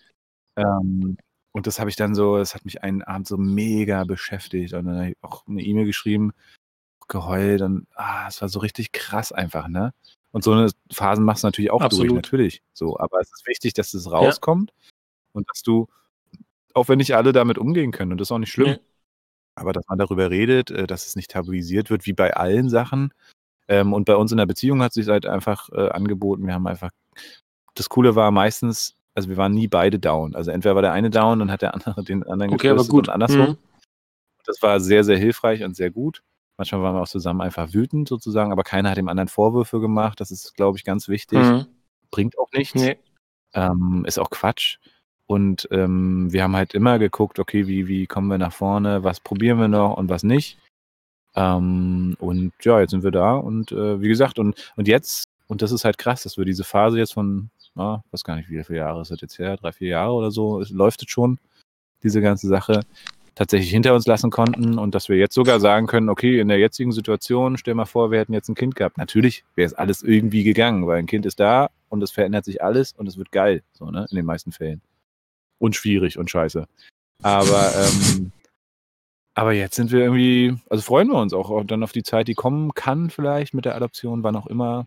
Ähm, und das habe ich dann so, das hat mich einen Abend so mega beschäftigt. Und dann habe ich auch eine E-Mail geschrieben, geheult und ah, es war so richtig krass einfach, ne? Und so eine Phasen machst du natürlich auch Absolut. durch, natürlich. So, aber es ist wichtig, dass es rauskommt ja. und dass du, auch wenn nicht alle damit umgehen können, und das ist auch nicht schlimm, nee. Aber dass man darüber redet, äh, dass es nicht tabuisiert wird, wie bei allen Sachen. Ähm, und bei uns in der Beziehung hat sich halt einfach äh, angeboten, wir haben einfach, das Coole war meistens, also wir waren nie beide down. Also entweder war der eine down und hat der andere den anderen okay, aber gut. und andersrum. Mhm. Das war sehr, sehr hilfreich und sehr gut. Manchmal waren wir auch zusammen einfach wütend sozusagen, aber keiner hat dem anderen Vorwürfe gemacht. Das ist, glaube ich, ganz wichtig. Mhm. Bringt auch nichts. Nee. Ähm, ist auch Quatsch. Und ähm, wir haben halt immer geguckt, okay, wie, wie kommen wir nach vorne, was probieren wir noch und was nicht. Ähm, und ja, jetzt sind wir da und äh, wie gesagt, und, und jetzt, und das ist halt krass, dass wir diese Phase jetzt von na, weiß gar nicht, wie viele Jahre ist das jetzt her, drei, vier Jahre oder so, es läuft es schon, diese ganze Sache, tatsächlich hinter uns lassen konnten und dass wir jetzt sogar sagen können, okay, in der jetzigen Situation, stell mal vor, wir hätten jetzt ein Kind gehabt. Natürlich wäre es alles irgendwie gegangen, weil ein Kind ist da und es verändert sich alles und es wird geil, so, ne, in den meisten Fällen. Und schwierig und scheiße. Aber, (laughs) ähm, aber jetzt sind wir irgendwie, also freuen wir uns auch dann auf die Zeit, die kommen kann, vielleicht mit der Adoption, wann auch immer.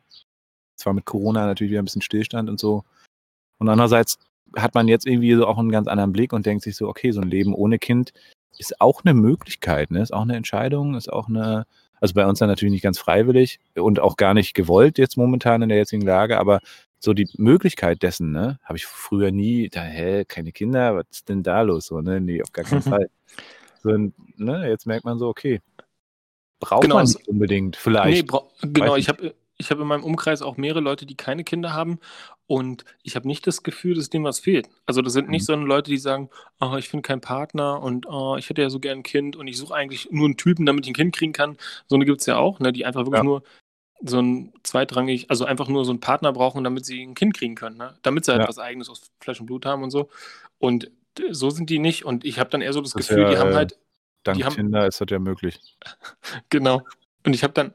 Zwar mit Corona natürlich wieder ein bisschen Stillstand und so. Und andererseits hat man jetzt irgendwie so auch einen ganz anderen Blick und denkt sich so, okay, so ein Leben ohne Kind ist auch eine Möglichkeit, ne? Ist auch eine Entscheidung, ist auch eine, also bei uns dann natürlich nicht ganz freiwillig und auch gar nicht gewollt jetzt momentan in der jetzigen Lage, aber so die Möglichkeit dessen, ne, habe ich früher nie, da, hä, keine Kinder, was ist denn da los? So, ne? Nee, auf gar keinen (laughs) Fall. So, ne, jetzt merkt man so, okay, braucht genau, man nicht unbedingt, vielleicht. Nee, genau, ich habe ich habe in meinem Umkreis auch mehrere Leute, die keine Kinder haben und ich habe nicht das Gefühl, dass dem was fehlt. Also das sind nicht mhm. so Leute, die sagen, oh, ich finde keinen Partner und oh, ich hätte ja so gern ein Kind und ich suche eigentlich nur einen Typen, damit ich ein Kind kriegen kann. So eine gibt es ja auch, ne, die einfach wirklich ja. nur so ein zweitrangig, also einfach nur so einen Partner brauchen, damit sie ein Kind kriegen können, ne? damit sie halt ja. was Eigenes aus Fleisch und Blut haben und so. Und so sind die nicht und ich habe dann eher so das, das Gefühl, ja, die haben halt Dank die Kinder ist das ja möglich. (laughs) genau. Und ich habe dann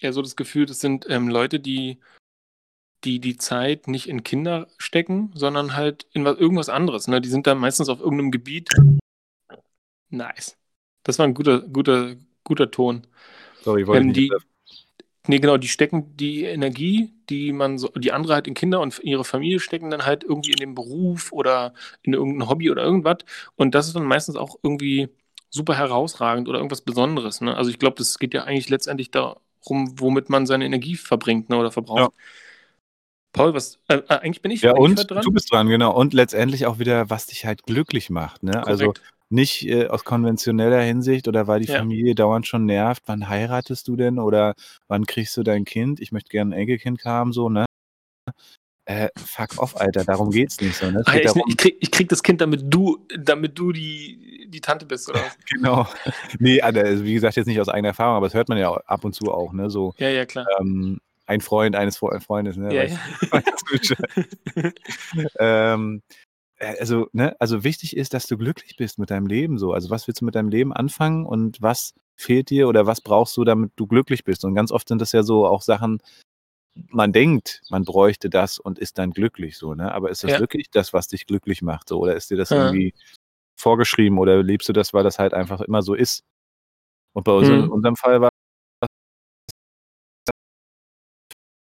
eher so das Gefühl, das sind ähm, Leute, die, die die Zeit nicht in Kinder stecken, sondern halt in was, irgendwas anderes. Ne? Die sind dann meistens auf irgendeinem Gebiet. Nice. Das war ein guter, guter, guter Ton. Sorry, wollte ähm, die, Nee, genau, die stecken die Energie, die man so, die andere halt in Kinder und ihre Familie stecken dann halt irgendwie in den Beruf oder in irgendein Hobby oder irgendwas. Und das ist dann meistens auch irgendwie super herausragend oder irgendwas Besonderes. Ne? Also ich glaube, das geht ja eigentlich letztendlich da, rum, womit man seine Energie verbringt ne, oder verbraucht. Ja. Paul, was äh, äh eigentlich bin ich ja, und dran. Du bist dran, genau. Und letztendlich auch wieder, was dich halt glücklich macht. Ne? Also nicht äh, aus konventioneller Hinsicht oder weil die ja. Familie dauernd schon nervt, wann heiratest du denn oder wann kriegst du dein Kind? Ich möchte gerne ein Enkelkind haben, so, ne? Äh, fuck off, Alter, darum geht's nicht so. Ne? Ach, ich, ich, krieg, ich, krieg, das Kind, damit du, damit du die, die Tante bist, oder (laughs) genau. Nee, also, wie gesagt, jetzt nicht aus eigener Erfahrung, aber das hört man ja ab und zu auch, ne? So, ja, ja, klar. Ähm, ein Freund eines Freundes, ne? Ja, ja. (laughs) (laughs) ähm, äh, also, ne, also wichtig ist, dass du glücklich bist mit deinem Leben so. Also was willst du mit deinem Leben anfangen und was fehlt dir oder was brauchst du, damit du glücklich bist? Und ganz oft sind das ja so auch Sachen, man denkt, man bräuchte das und ist dann glücklich so, ne? Aber ist das ja. wirklich das, was dich glücklich macht? So, oder ist dir das ja. irgendwie vorgeschrieben oder lebst du das, weil das halt einfach immer so ist? Und bei uns, mhm. in unserem Fall war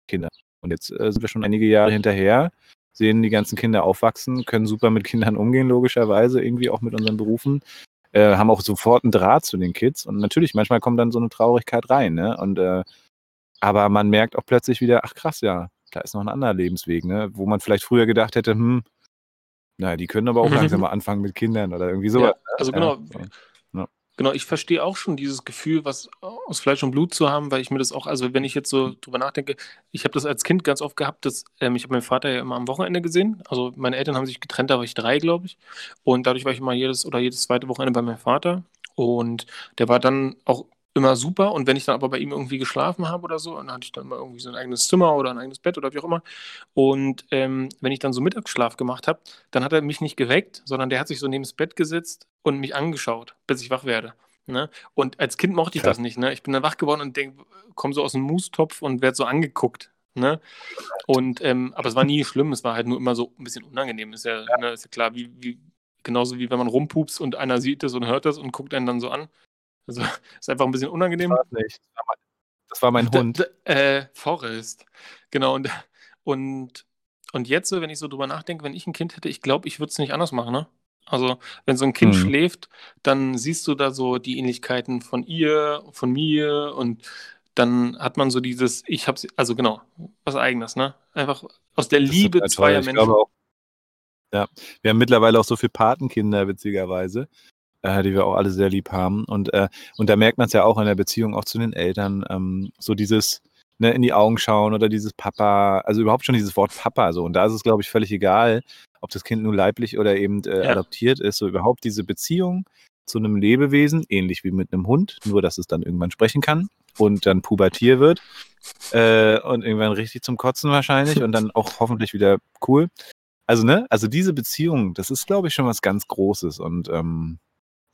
Kinder. Und jetzt äh, sind wir schon einige Jahre hinterher, sehen die ganzen Kinder aufwachsen, können super mit Kindern umgehen, logischerweise, irgendwie auch mit unseren Berufen, äh, haben auch sofort einen Draht zu den Kids. Und natürlich, manchmal kommt dann so eine Traurigkeit rein, ne? Und äh, aber man merkt auch plötzlich wieder, ach krass, ja, da ist noch ein anderer Lebensweg, ne? Wo man vielleicht früher gedacht hätte, hm, naja, die können aber auch (laughs) langsam mal anfangen mit Kindern oder irgendwie sowas. Ja, also genau. Ja. Genau, ich verstehe auch schon dieses Gefühl, was aus Fleisch und Blut zu haben, weil ich mir das auch, also wenn ich jetzt so drüber nachdenke, ich habe das als Kind ganz oft gehabt, dass ähm, ich habe meinen Vater ja immer am Wochenende gesehen. Also meine Eltern haben sich getrennt, da war ich drei, glaube ich. Und dadurch war ich immer jedes oder jedes zweite Wochenende bei meinem Vater. Und der war dann auch immer super. Und wenn ich dann aber bei ihm irgendwie geschlafen habe oder so, dann hatte ich dann mal irgendwie so ein eigenes Zimmer oder ein eigenes Bett oder wie auch immer. Und ähm, wenn ich dann so Mittagsschlaf gemacht habe, dann hat er mich nicht geweckt, sondern der hat sich so neben das Bett gesetzt und mich angeschaut, bis ich wach werde. Ne? Und als Kind mochte ich Krass. das nicht. Ne? Ich bin dann wach geworden und komme so aus dem Mustopf und werde so angeguckt. Ne? Und, ähm, aber es war nie schlimm, es war halt nur immer so ein bisschen unangenehm. Ist ja, ja. Ne, ist ja klar, wie, wie, genauso wie wenn man rumpupst und einer sieht das und hört das und guckt einen dann so an. Also (laughs) ist einfach ein bisschen unangenehm. Das war, nicht. Das war mein Hund. Äh, Forrest. Genau. Und, und, und jetzt, wenn ich so drüber nachdenke, wenn ich ein Kind hätte, ich glaube, ich würde es nicht anders machen, ne? Also, wenn so ein Kind hm. schläft, dann siehst du da so die Ähnlichkeiten von ihr, von mir und dann hat man so dieses, ich hab's, also genau, was eigenes, ne? Einfach aus der das Liebe zweier Menschen. Auch, ja, wir haben mittlerweile auch so viele Patenkinder, witzigerweise, äh, die wir auch alle sehr lieb haben. Und, äh, und da merkt man es ja auch in der Beziehung auch zu den Eltern, ähm, so dieses, ne, in die Augen schauen oder dieses Papa, also überhaupt schon dieses Wort Papa so. Und da ist es, glaube ich, völlig egal, ob das Kind nun leiblich oder eben äh, ja. adoptiert ist, so überhaupt diese Beziehung zu einem Lebewesen, ähnlich wie mit einem Hund, nur dass es dann irgendwann sprechen kann und dann pubertier wird äh, und irgendwann richtig zum Kotzen wahrscheinlich und dann auch hoffentlich wieder cool. Also, ne, also diese Beziehung, das ist, glaube ich, schon was ganz Großes und ähm,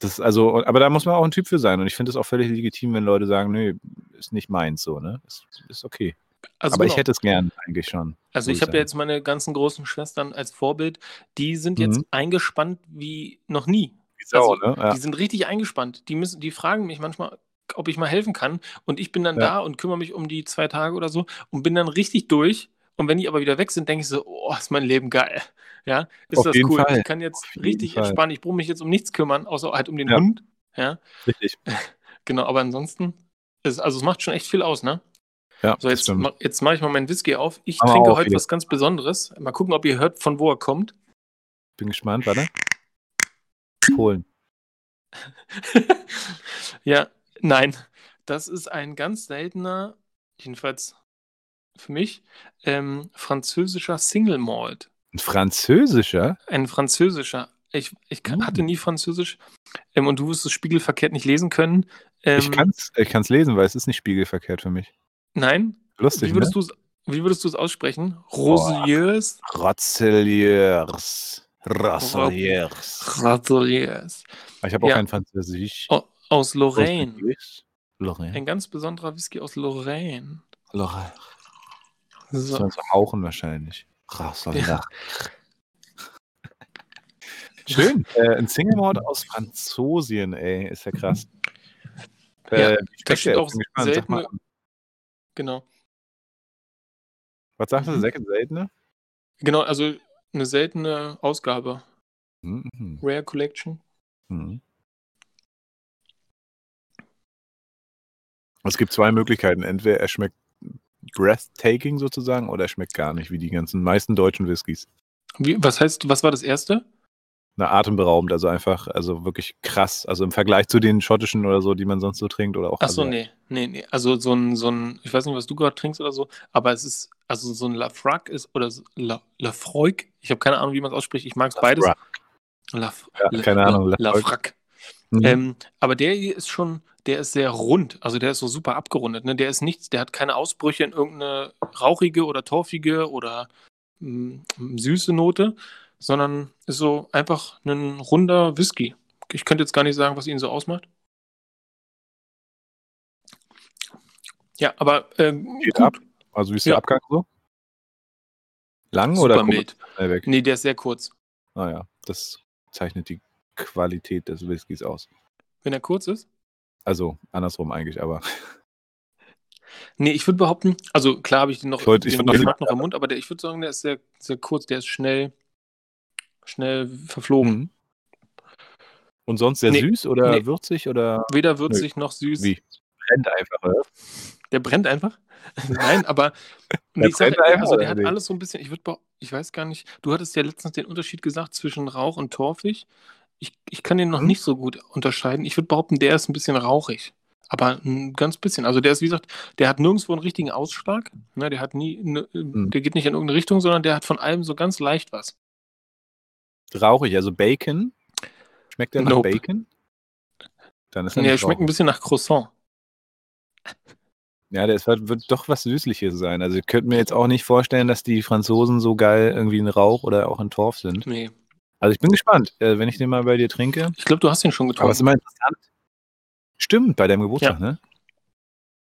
das, also, aber da muss man auch ein Typ für sein und ich finde es auch völlig legitim, wenn Leute sagen, nö, ist nicht meins so, ne? Ist, ist okay. Also aber genau. ich hätte es gern eigentlich schon. Also ich habe ja jetzt meine ganzen großen Schwestern als Vorbild, die sind jetzt mhm. eingespannt wie noch nie. Sau, also, ne? ja. Die sind richtig eingespannt. Die müssen, die fragen mich manchmal, ob ich mal helfen kann. Und ich bin dann ja. da und kümmere mich um die zwei Tage oder so und bin dann richtig durch. Und wenn die aber wieder weg sind, denke ich so, oh, ist mein Leben geil. Ja, ist Auf das cool. Fall. Ich kann jetzt richtig Fall. entspannen. Ich brauche mich jetzt um nichts kümmern, außer halt um den ja. Hund. Ja. Richtig. (laughs) Genau, aber ansonsten, ist, also es macht schon echt viel aus, ne? Ja, so, jetzt, ma, jetzt mache ich mal meinen Whisky auf. Ich aber trinke heute was ganz Besonderes. Mal gucken, ob ihr hört, von wo er kommt. Bin gespannt, warte. Polen. (laughs) ja, nein. Das ist ein ganz seltener, jedenfalls für mich, ähm, französischer Single Malt. Ein französischer? Ein französischer. Ich, ich kann, hm. hatte nie Französisch ähm, und du wirst es spiegelverkehrt nicht lesen können. Ähm, ich kann es ich kann's lesen, weil es ist nicht spiegelverkehrt für mich. Nein? Lustig, Wie würdest ne? Wie würdest du es aussprechen? Roseliers? Roseliers. Roseliers. Roseliers. Ich habe auch ja. kein Französisch. O aus Lorraine. Lorraine. Ein ganz besonderer Whisky aus Lorraine. Lorraine. So. Das war hauchen wahrscheinlich. Roseliers. (laughs) Schön. Äh, ein Single Mode aus Franzosien, ey. Ist ja krass. Ja, äh, das steht auch selten. Genau. Was sagst du, mhm. seltene? Genau, also eine seltene Ausgabe. Mhm. Rare Collection. Mhm. Es gibt zwei Möglichkeiten. Entweder er schmeckt breathtaking sozusagen oder er schmeckt gar nicht, wie die ganzen meisten deutschen Whiskys. Wie, was heißt, was war das erste? Na, atemberaubend, also einfach, also wirklich krass. Also im Vergleich zu den schottischen oder so, die man sonst so trinkt oder auch. Achso, nee, nee, nee. Also so ein, so ein, ich weiß nicht, was du gerade trinkst oder so, aber es ist, also so ein Lafroig ist, oder La, Lafroig, ich habe keine Ahnung, wie man es ausspricht, ich mag es beides. Laf, ja, keine Ahnung, Lafroig. Mhm. Ähm, aber der hier ist schon, der ist sehr rund, also der ist so super abgerundet, ne? Der ist nichts, der hat keine Ausbrüche in irgendeine rauchige oder torfige oder mh, mm, süße Note, sondern ist so einfach ein runder Whisky. Ich könnte jetzt gar nicht sagen, was ihn so ausmacht. Ja, aber ähm, geht gut. ab. Also wie ist der Abgang so? Lang Super oder mild? Weg? Nee, der ist sehr kurz. Naja, ah das zeichnet die Qualität des Whiskys aus. Wenn er kurz ist? Also andersrum eigentlich, aber. (laughs) Nee, ich würde behaupten, also klar habe ich den noch, ich wollt, ich Geschmack noch im Mund, aber der, ich würde sagen, der ist sehr, sehr kurz, der ist schnell, schnell verflogen. Mhm. Und sonst sehr nee, süß oder nee. würzig oder? Weder würzig Nö. noch süß. Wie? Brennt einfach, oder? Der brennt einfach? (laughs) Nein, aber (laughs) der ich sag, also der hat alles so ein bisschen, ich würde ich weiß gar nicht, du hattest ja letztens den Unterschied gesagt zwischen Rauch und torfig. Ich, ich kann den noch hm? nicht so gut unterscheiden. Ich würde behaupten, der ist ein bisschen rauchig. Aber ein ganz bisschen. Also der ist, wie gesagt, der hat nirgendwo einen richtigen Ausschlag. Ne, der hat nie, ne, hm. der geht nicht in irgendeine Richtung, sondern der hat von allem so ganz leicht was. Rauchig, also Bacon. Schmeckt der nach nope. Bacon? Dann ist er Nee, nicht schmeckt ein bisschen nach Croissant. Ja, wird, wird doch was Süßliches sein. Also ich könnte mir jetzt auch nicht vorstellen, dass die Franzosen so geil irgendwie in Rauch oder auch in Torf sind. Nee. Also ich bin gespannt, äh, wenn ich den mal bei dir trinke. Ich glaube, du hast ihn schon Aber es ist getrunken. immer interessant. Stimmt, bei deinem Geburtstag, ne?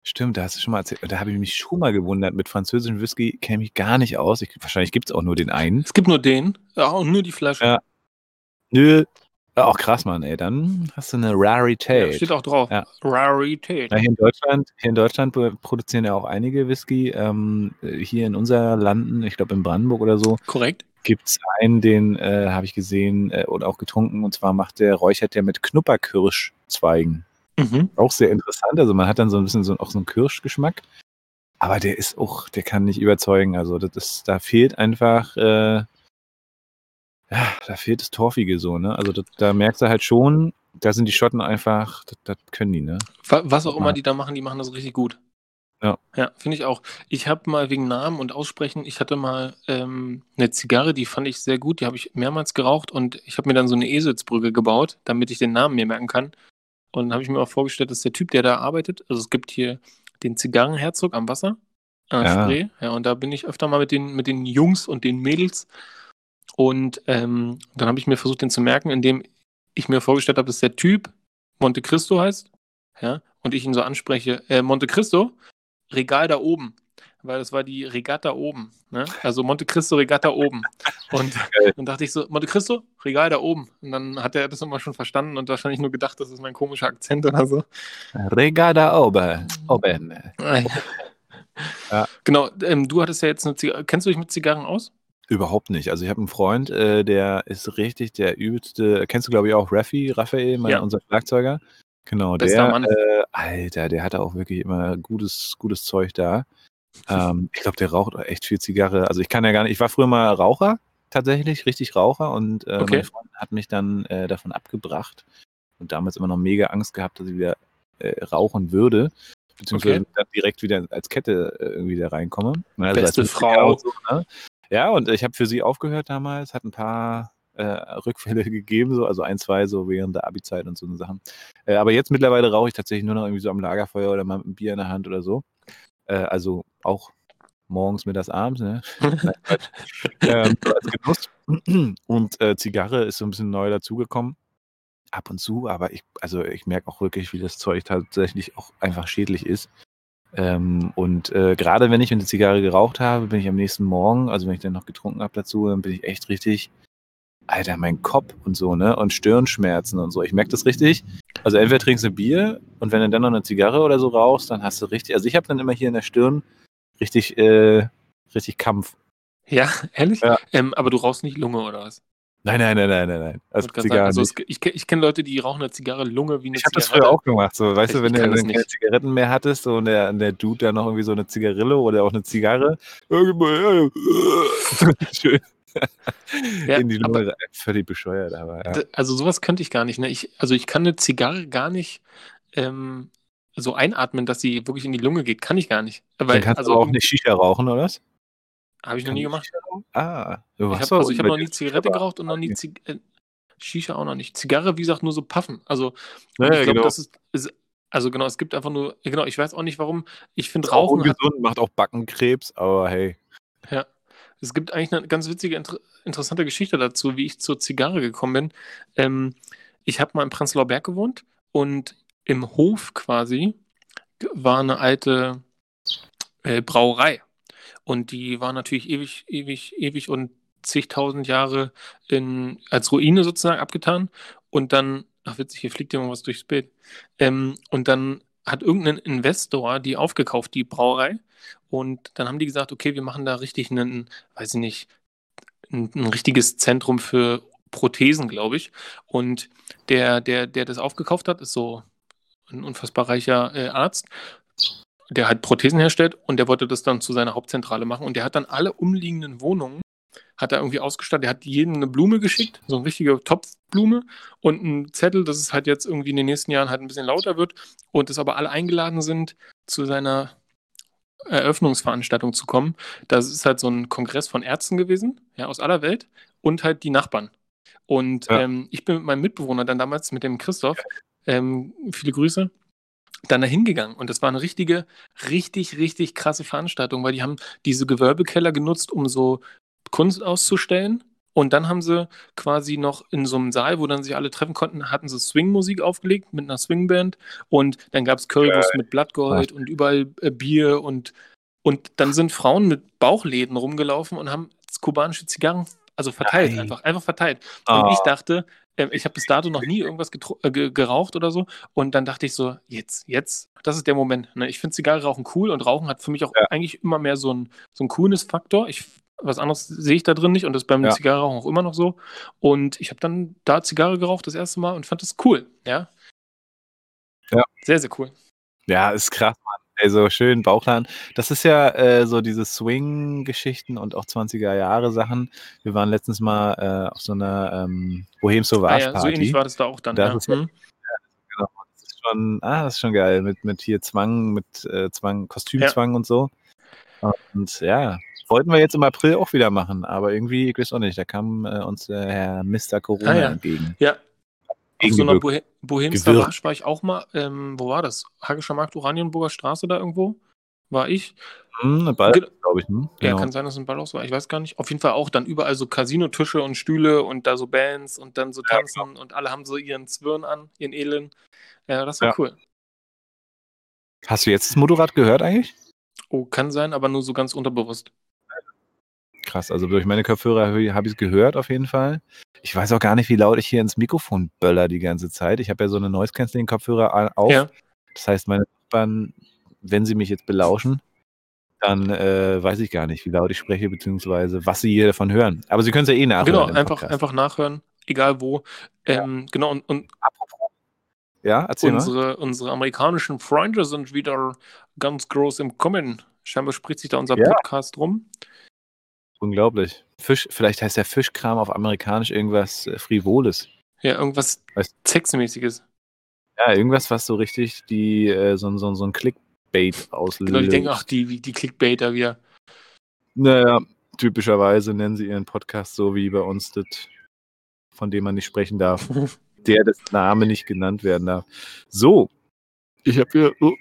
Stimmt, da hast du schon mal erzählt. Da habe ich mich schon mal gewundert. Mit französischem Whisky kenne ich gar nicht aus. Ich, wahrscheinlich gibt es auch nur den einen. Es gibt nur den. Ja, und nur die Flasche. Ja. Nö. Ja, Auch krass, Mann, ey. Dann hast du eine Ja, Rarität. steht auch drauf. Ja. Rarität. Ja, hier in Deutschland, hier in Deutschland pro- produzieren ja auch einige Whisky. Ähm, äh, hier in unser Landen, ich glaube in Brandenburg oder so, Korrekt. Gibt es einen, den äh, habe ich gesehen äh, und auch getrunken. Und zwar macht der, räuchert der mit Knupperkirschzweigen. Mhm. Auch sehr interessant. Also man hat dann so ein bisschen so auch so einen Kirschgeschmack. Aber der ist auch, der kann nicht überzeugen. Also das ist, da fehlt einfach, äh, ja, da fehlt das Torfige so, ne? Also das, da merkst du halt schon, da sind die Schotten einfach, das, das können die, ne? Wa- Was auch immer die da machen, die machen das richtig gut. Ja. Ja, finde ich auch. Ich habe mal wegen Namen und Aussprechen, ich hatte mal ähm, eine Zigarre, die fand ich sehr gut, die habe ich mehrmals geraucht und ich habe mir dann so eine Eselsbrücke gebaut, damit ich den Namen mir merken kann. Und dann habe ich mir auch vorgestellt, dass der Typ, der da arbeitet, also es gibt hier den Zigarrenherzog am Wasser, an der Ja. Spree, ja, und da bin ich öfter mal mit den, mit den Jungs und den Mädels. Und ähm, dann habe ich mir versucht, den zu merken, indem ich mir vorgestellt habe, dass der Typ Monte Cristo heißt, ja, und ich ihn so anspreche, äh, Monte Cristo, Regal da oben, weil das war die Regatta oben, ne? also Monte Cristo Regatta oben. Und dann dachte ich so, Monte Cristo, Regal da oben. Und dann hat er das immer schon verstanden und wahrscheinlich nur gedacht, das ist mein komischer Akzent oder so. Regada oben. oben. Ja. Genau, ähm, du hattest ja jetzt eine Zigarre. Kennst du dich mit Zigarren aus? Überhaupt nicht. Also ich habe einen Freund, äh, der ist richtig der übelste, kennst du glaube ich auch Raffi, Raphael, mein, Ja. unser Schlagzeuger? Genau, Bester der, Mann. äh, Alter, der hatte auch wirklich immer gutes, gutes Zeug da. Ähm, ich glaube, der raucht auch echt viel Zigarre. Also ich kann ja gar nicht, ich war früher mal Raucher, tatsächlich, richtig Raucher und äh, Okay. mein Freund hat mich dann äh, davon abgebracht und damals immer noch mega Angst gehabt, dass ich wieder äh, rauchen würde, beziehungsweise Okay. dann direkt wieder als Kette äh, irgendwie da reinkomme. Ne, also Beste Frau. So, ne? Ja, und ich habe für sie aufgehört damals, hat ein paar äh, Rückfälle (laughs) gegeben, so, also ein, zwei so während der Abi-Zeit und so eine Sachen. Äh, aber jetzt mittlerweile rauche ich tatsächlich nur noch irgendwie so am Lagerfeuer oder mal mit einem Bier in der Hand oder so. Äh, also auch morgens, mittags, abends, ne? (laughs) Ähm, als Genuss. (clears throat) Und äh, Zigarre ist so ein bisschen neu dazugekommen. Ab und zu, aber ich, also ich merke auch wirklich, wie das Zeug tatsächlich auch einfach schädlich ist. Ähm, und äh, gerade wenn ich eine Zigarre geraucht habe, bin ich am nächsten Morgen, also wenn ich dann noch getrunken habe dazu, dann bin ich echt richtig, Alter, mein Kopf und so, ne? Und Stirnschmerzen und so. Ich merke das richtig. Also entweder trinkst du Bier und wenn du dann noch eine Zigarre oder so rauchst, dann hast du richtig, also ich habe dann immer hier in der Stirn richtig, äh, richtig Kampf. Ja, ehrlich? Ja. Ähm, aber du rauchst nicht Lunge oder was? Nein, nein, nein, nein, nein, nein. Also Zigarre also es, ich, ich kenne Leute, die rauchen eine Zigarre Lunge wie eine Ich habe das Zigarette. früher auch gemacht, so, weißt Ich- du, wenn ich du dann keine. Zigaretten mehr hattest so, und der, der Dude dann noch irgendwie so eine Zigarille oder auch eine Zigarre, (laughs) schön Ja, in die Lunge, rein. völlig bescheuert, aber ja. Also sowas könnte ich gar nicht. Ne? Ich, also ich kann eine Zigarre gar nicht ähm, so einatmen, dass sie wirklich in die Lunge geht. Kann ich gar nicht. Weil, Dann kannst also du auch nicht Shisha rauchen, oder was? Habe ich noch nie gemacht. Ah, du Ich habe also ich hab noch nie Zigarette Shisha geraucht und noch nie. Zig äh, Shisha auch noch nicht. Zigarre, wie gesagt, nur so puffen. Also Ja, ich glaube, genau. das ist, ist also genau, es gibt einfach nur genau, ich weiß auch nicht warum. Ich finde Rauchen hat, ungesund, macht auch Backenkrebs, aber hey. ja. Es gibt eigentlich eine ganz witzige, inter interessante Geschichte dazu, wie ich zur Zigarre gekommen bin. Ähm, ich habe mal im Prenzlauer Berg gewohnt und im Hof quasi war eine alte äh, Brauerei. Und die war natürlich ewig, ewig, ewig und zigtausend Jahre in, als Ruine sozusagen abgetan. Und dann, ach witzig, hier fliegt irgendwas durchs Bild. Ähm, und dann hat irgendein Investor die aufgekauft, die Brauerei. Und dann haben die gesagt, okay, wir machen da richtig einen, weiß ich nicht, ein, ein richtiges Zentrum für Prothesen, glaube ich. Und der, der, der das aufgekauft hat, ist so ein unfassbar reicher äh, Arzt, der halt Prothesen herstellt und der wollte das dann zu seiner Hauptzentrale machen. Und der hat dann alle umliegenden Wohnungen, hat er irgendwie ausgestattet, der hat jedem eine Blume geschickt, so eine richtige Topfblume und einen Zettel, dass es halt jetzt irgendwie in den nächsten Jahren halt ein bisschen lauter wird und dass aber alle eingeladen sind, zu seiner Eröffnungsveranstaltung zu kommen. Das ist halt so ein Kongress von Ärzten gewesen, ja, aus aller Welt und halt die Nachbarn. Und Ja. ähm, ich bin mit meinem Mitbewohner dann damals mit dem Christoph, ähm, viele Grüße, dann dahin gegangen. Und das war eine richtige, richtig, richtig krasse Veranstaltung, weil die haben diese Gewölbekeller genutzt, um so Kunst auszustellen. Und dann haben sie quasi noch in so einem Saal, wo dann sich alle treffen konnten, hatten sie Swing-Musik aufgelegt mit einer Swingband. Und dann gab es Currywurst mit Blattgold und überall äh, Bier und, und dann sind Frauen mit Bauchläden rumgelaufen und haben kubanische Zigarren, also verteilt Nein. einfach, einfach verteilt. Und Oh. ich dachte, äh, ich habe bis dato noch nie irgendwas äh, ge- geraucht oder so. Und dann dachte ich so, jetzt, jetzt, das ist der Moment. Ne? Ich finde Zigarrenrauchen cool und Rauchen hat für mich auch Ja. eigentlich immer mehr so ein, so ein Coolness-Faktor. Ich, was anderes sehe ich da drin nicht und das ist beim Ja. Zigarrenrauchen auch immer noch so. Und ich habe dann da Zigarre geraucht das erste Mal und fand das cool. Ja. Ja. Sehr, sehr cool. Ja, ist krass, Mann. Also schön Bauchladen. Das ist ja äh, so diese Swing-Geschichten und auch 20er Jahre Sachen. Wir waren letztens mal äh, auf so einer ähm, Bohem Ah, Sauvage ja, Party. so ähnlich war das da auch dann. Das ja. ist ja- Hm. Genau. Das ist schon, ah, das ist schon geil. Mit, mit hier Zwang, mit äh, Zwang, Kostümzwang und so. Und ja, wollten wir jetzt im April auch wieder machen, aber irgendwie, ich weiß auch nicht, da kam äh, uns der Herr Mr. Corona Ah, ja. entgegen. Ja. Auf so einer Bohem. Savage war ich auch mal. Ähm, wo war das? Hagischer Markt, Oranienburger Straße da irgendwo? War ich. Hm, bald, Ge- glaube ich. Hm? Ja, Genau. kann sein, dass es ein Ballhaus war. Ich weiß gar nicht. Auf jeden Fall auch dann überall so Casino-Tische und Stühle und da so Bands und dann so Ja, tanzen und alle haben so ihren Zwirn an, ihren Elend. Ja, das war Ja. cool. Hast du jetzt das Motorrad gehört eigentlich? Oh, kann sein, aber nur so ganz unterbewusst. Krass, also durch meine Kopfhörer habe ich es gehört auf jeden Fall. Ich weiß auch gar nicht, wie laut ich hier ins Mikrofon böller die ganze Zeit. Ich habe ja so eine Noise Cancelling Kopfhörer a- auf. Ja. Das heißt, meine Nachbarn, wenn sie mich jetzt belauschen, dann äh, weiß ich gar nicht, wie laut ich spreche, beziehungsweise was sie hier davon hören. Aber sie können es ja eh nachhören. Genau, einfach, einfach nachhören, egal wo. Ähm, Genau, und, und. Ja, erzähl mal. unsere, unsere amerikanischen Freunde sind wieder ganz groß im Kommen. Scheinbar spricht sich da unser Ja. Podcast rum. Unglaublich. Fisch, vielleicht heißt der Fischkram auf amerikanisch irgendwas äh, Frivoles. Ja, irgendwas Weißt- Sexmäßiges. Ja, irgendwas, was so richtig die, äh, so, so, so ein Clickbait auslöst. Genau, die denken, ach, die, die Clickbaiter wir. Naja, typischerweise nennen sie ihren Podcast so wie bei uns das, von dem man nicht sprechen darf. (laughs) Der das Name nicht genannt werden darf. So, ich habe hier. Oh,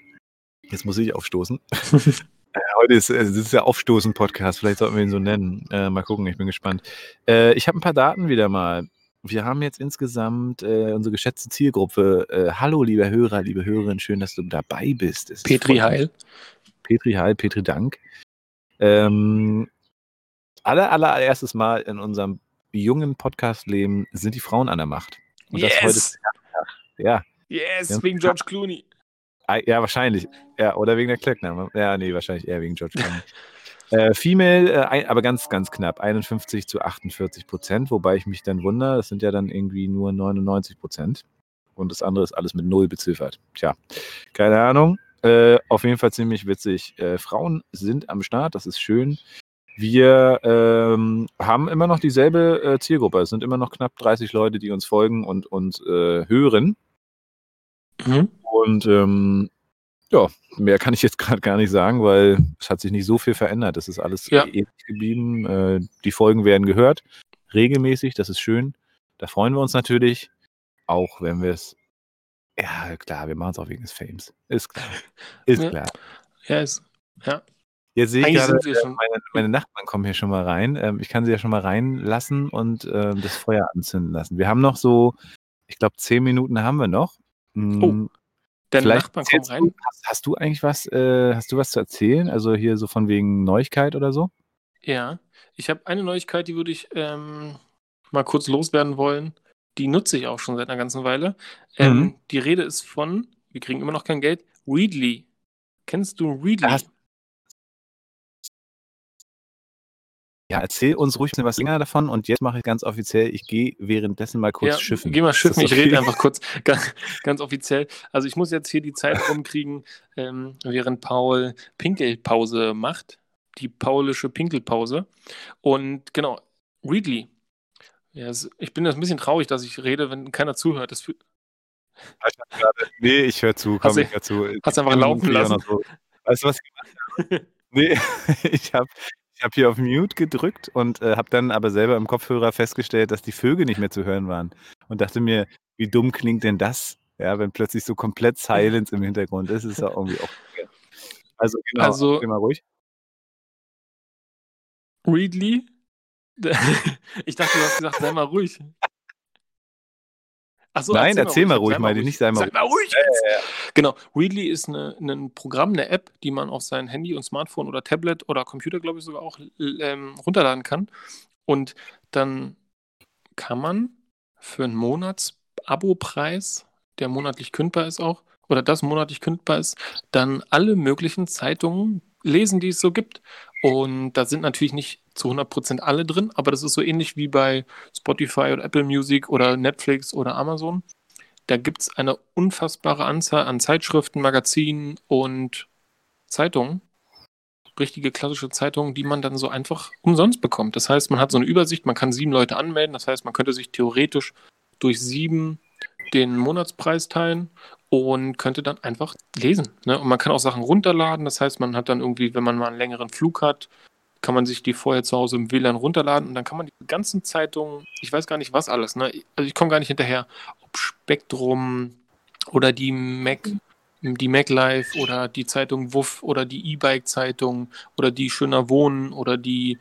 jetzt muss ich aufstoßen. (laughs) Äh, Heute ist, äh, das ist der Aufstoßen-Podcast, vielleicht sollten wir ihn so nennen. Äh, mal gucken, ich bin gespannt. Äh, ich habe ein paar Daten wieder mal. Wir haben jetzt insgesamt äh, unsere geschätzte Zielgruppe. Äh, hallo, lieber Hörer, liebe Hörerin, schön, dass du dabei bist. Es ist Petri Heil. Petri Heil, Petri Dank. Ähm, aller, allererstes Mal in unserem jungen Podcast-Leben sind die Frauen an der Macht. Und das heute, Yes! ja, Yes, Ja. wegen George Clooney. Ah, Ja, wahrscheinlich. Ja, oder wegen der Klöckner. Ja, nee, wahrscheinlich eher wegen George Clooney. (laughs) äh, Female, äh, ein, aber ganz, ganz knapp. 51 zu 48 Prozent, wobei ich mich dann wundere, das sind ja dann irgendwie nur 99 Prozent. Und das andere ist alles mit Null beziffert. Tja, keine Ahnung. Äh, auf jeden Fall ziemlich witzig. Äh, Frauen sind am Start, das ist schön. Wir ähm, haben immer noch dieselbe äh, Zielgruppe. Es sind immer noch knapp 30 Leute, die uns folgen und uns äh, hören. Mhm. Und ähm, ja, mehr kann ich jetzt (laughs) gerade gar nicht sagen, weil es hat sich nicht so viel verändert. Es ist alles Ja. ähnlich geblieben. Äh, die Folgen werden gehört, regelmäßig, das ist schön. Da freuen wir uns natürlich, auch wenn wir es. Ja, klar, wir machen es auch wegen des Fames. Ist klar. (laughs) Ist Ja. klar. Ja, ist, ja. Jetzt sehe ich gerade, meine, meine Nachbarn kommen hier schon mal rein. Ähm, ich kann sie ja schon mal reinlassen und ähm, das Feuer anzünden lassen. Wir haben noch so, ich glaube, zehn Minuten haben wir noch. Mm, Deine Vielleicht Nachbarn kommen erzählst rein. Du, hast, hast du eigentlich was, äh, hast du was zu erzählen? Also hier so von wegen Neuigkeit oder so? Ja. Ich habe eine Neuigkeit, die würde ich ähm, mal kurz loswerden wollen. Die nutze ich auch schon seit einer ganzen Weile. Ähm, Mhm. Die Rede ist von, wir kriegen immer noch kein Geld, Readly. Kennst du Readly? Hast- Ja, erzähl uns ruhig ein bisschen was länger davon und jetzt mache ich ganz offiziell, ich gehe währenddessen mal kurz ja, schiffen. Geh mal schiffen, ich rede okay? einfach (laughs) kurz ganz, ganz offiziell. Also ich muss jetzt hier die Zeit rumkriegen, ähm, während Paul Pinkelpause macht. Die paulische Pinkelpause. Und genau, Readly. Ja, ich bin jetzt ein bisschen traurig, dass ich rede, wenn keiner zuhört. Das fühlt, Nee, ich höre zu, komm, Hast ich höre zu. hast du einfach laufen lassen? so. Weißt du, was ich (laughs) gemacht habe? Nee, (laughs) ich habe ich hab hier auf Mute gedrückt und äh, habe dann aber selber im Kopfhörer festgestellt, dass die Vögel nicht mehr zu hören waren. Und dachte mir, wie dumm klingt denn das, Ja, wenn plötzlich so komplett Silence im Hintergrund ist, ist ja irgendwie auch. Also, genau, Also- mal ruhig. Readly? (laughs) Ich dachte, du hast gesagt, sei mal ruhig. So, Nein, erzähl mal Ich hab ruhig, ich nicht, sei mal Sag mal ruhig jetzt. Genau, Readly ist eine, ein Programm, eine App, die man auf sein Handy und Smartphone oder Tablet oder Computer, glaube ich, sogar auch ähm, runterladen kann. Und dann kann man für einen Monats-Abo-Preis, der monatlich kündbar ist auch, oder das monatlich kündbar ist, dann alle möglichen Zeitungen lesen, die es so gibt. Und da sind natürlich nicht zu 100% alle drin, aber das ist so ähnlich wie bei Spotify oder Apple Music oder Netflix oder Amazon. Da gibt es eine unfassbare Anzahl an Zeitschriften, Magazinen und Zeitungen. Richtige klassische Zeitungen, die man dann so einfach umsonst bekommt. Das heißt, man hat so eine Übersicht, man kann sieben Leute anmelden. Das heißt, man könnte sich theoretisch durch sieben den Monatspreis teilen und könnte dann einfach lesen. Ne? Und man kann auch Sachen runterladen. Das heißt, man hat dann irgendwie, wenn man mal einen längeren Flug hat, kann man sich die vorher zu Hause im WLAN runterladen und dann kann man die ganzen Zeitungen, ich weiß gar nicht was alles, ne? also ich komme gar nicht hinterher, ob Spektrum oder die Mac, die MacLife oder die Zeitung Wuff oder die E-Bike-Zeitung oder die Schöner Wohnen oder die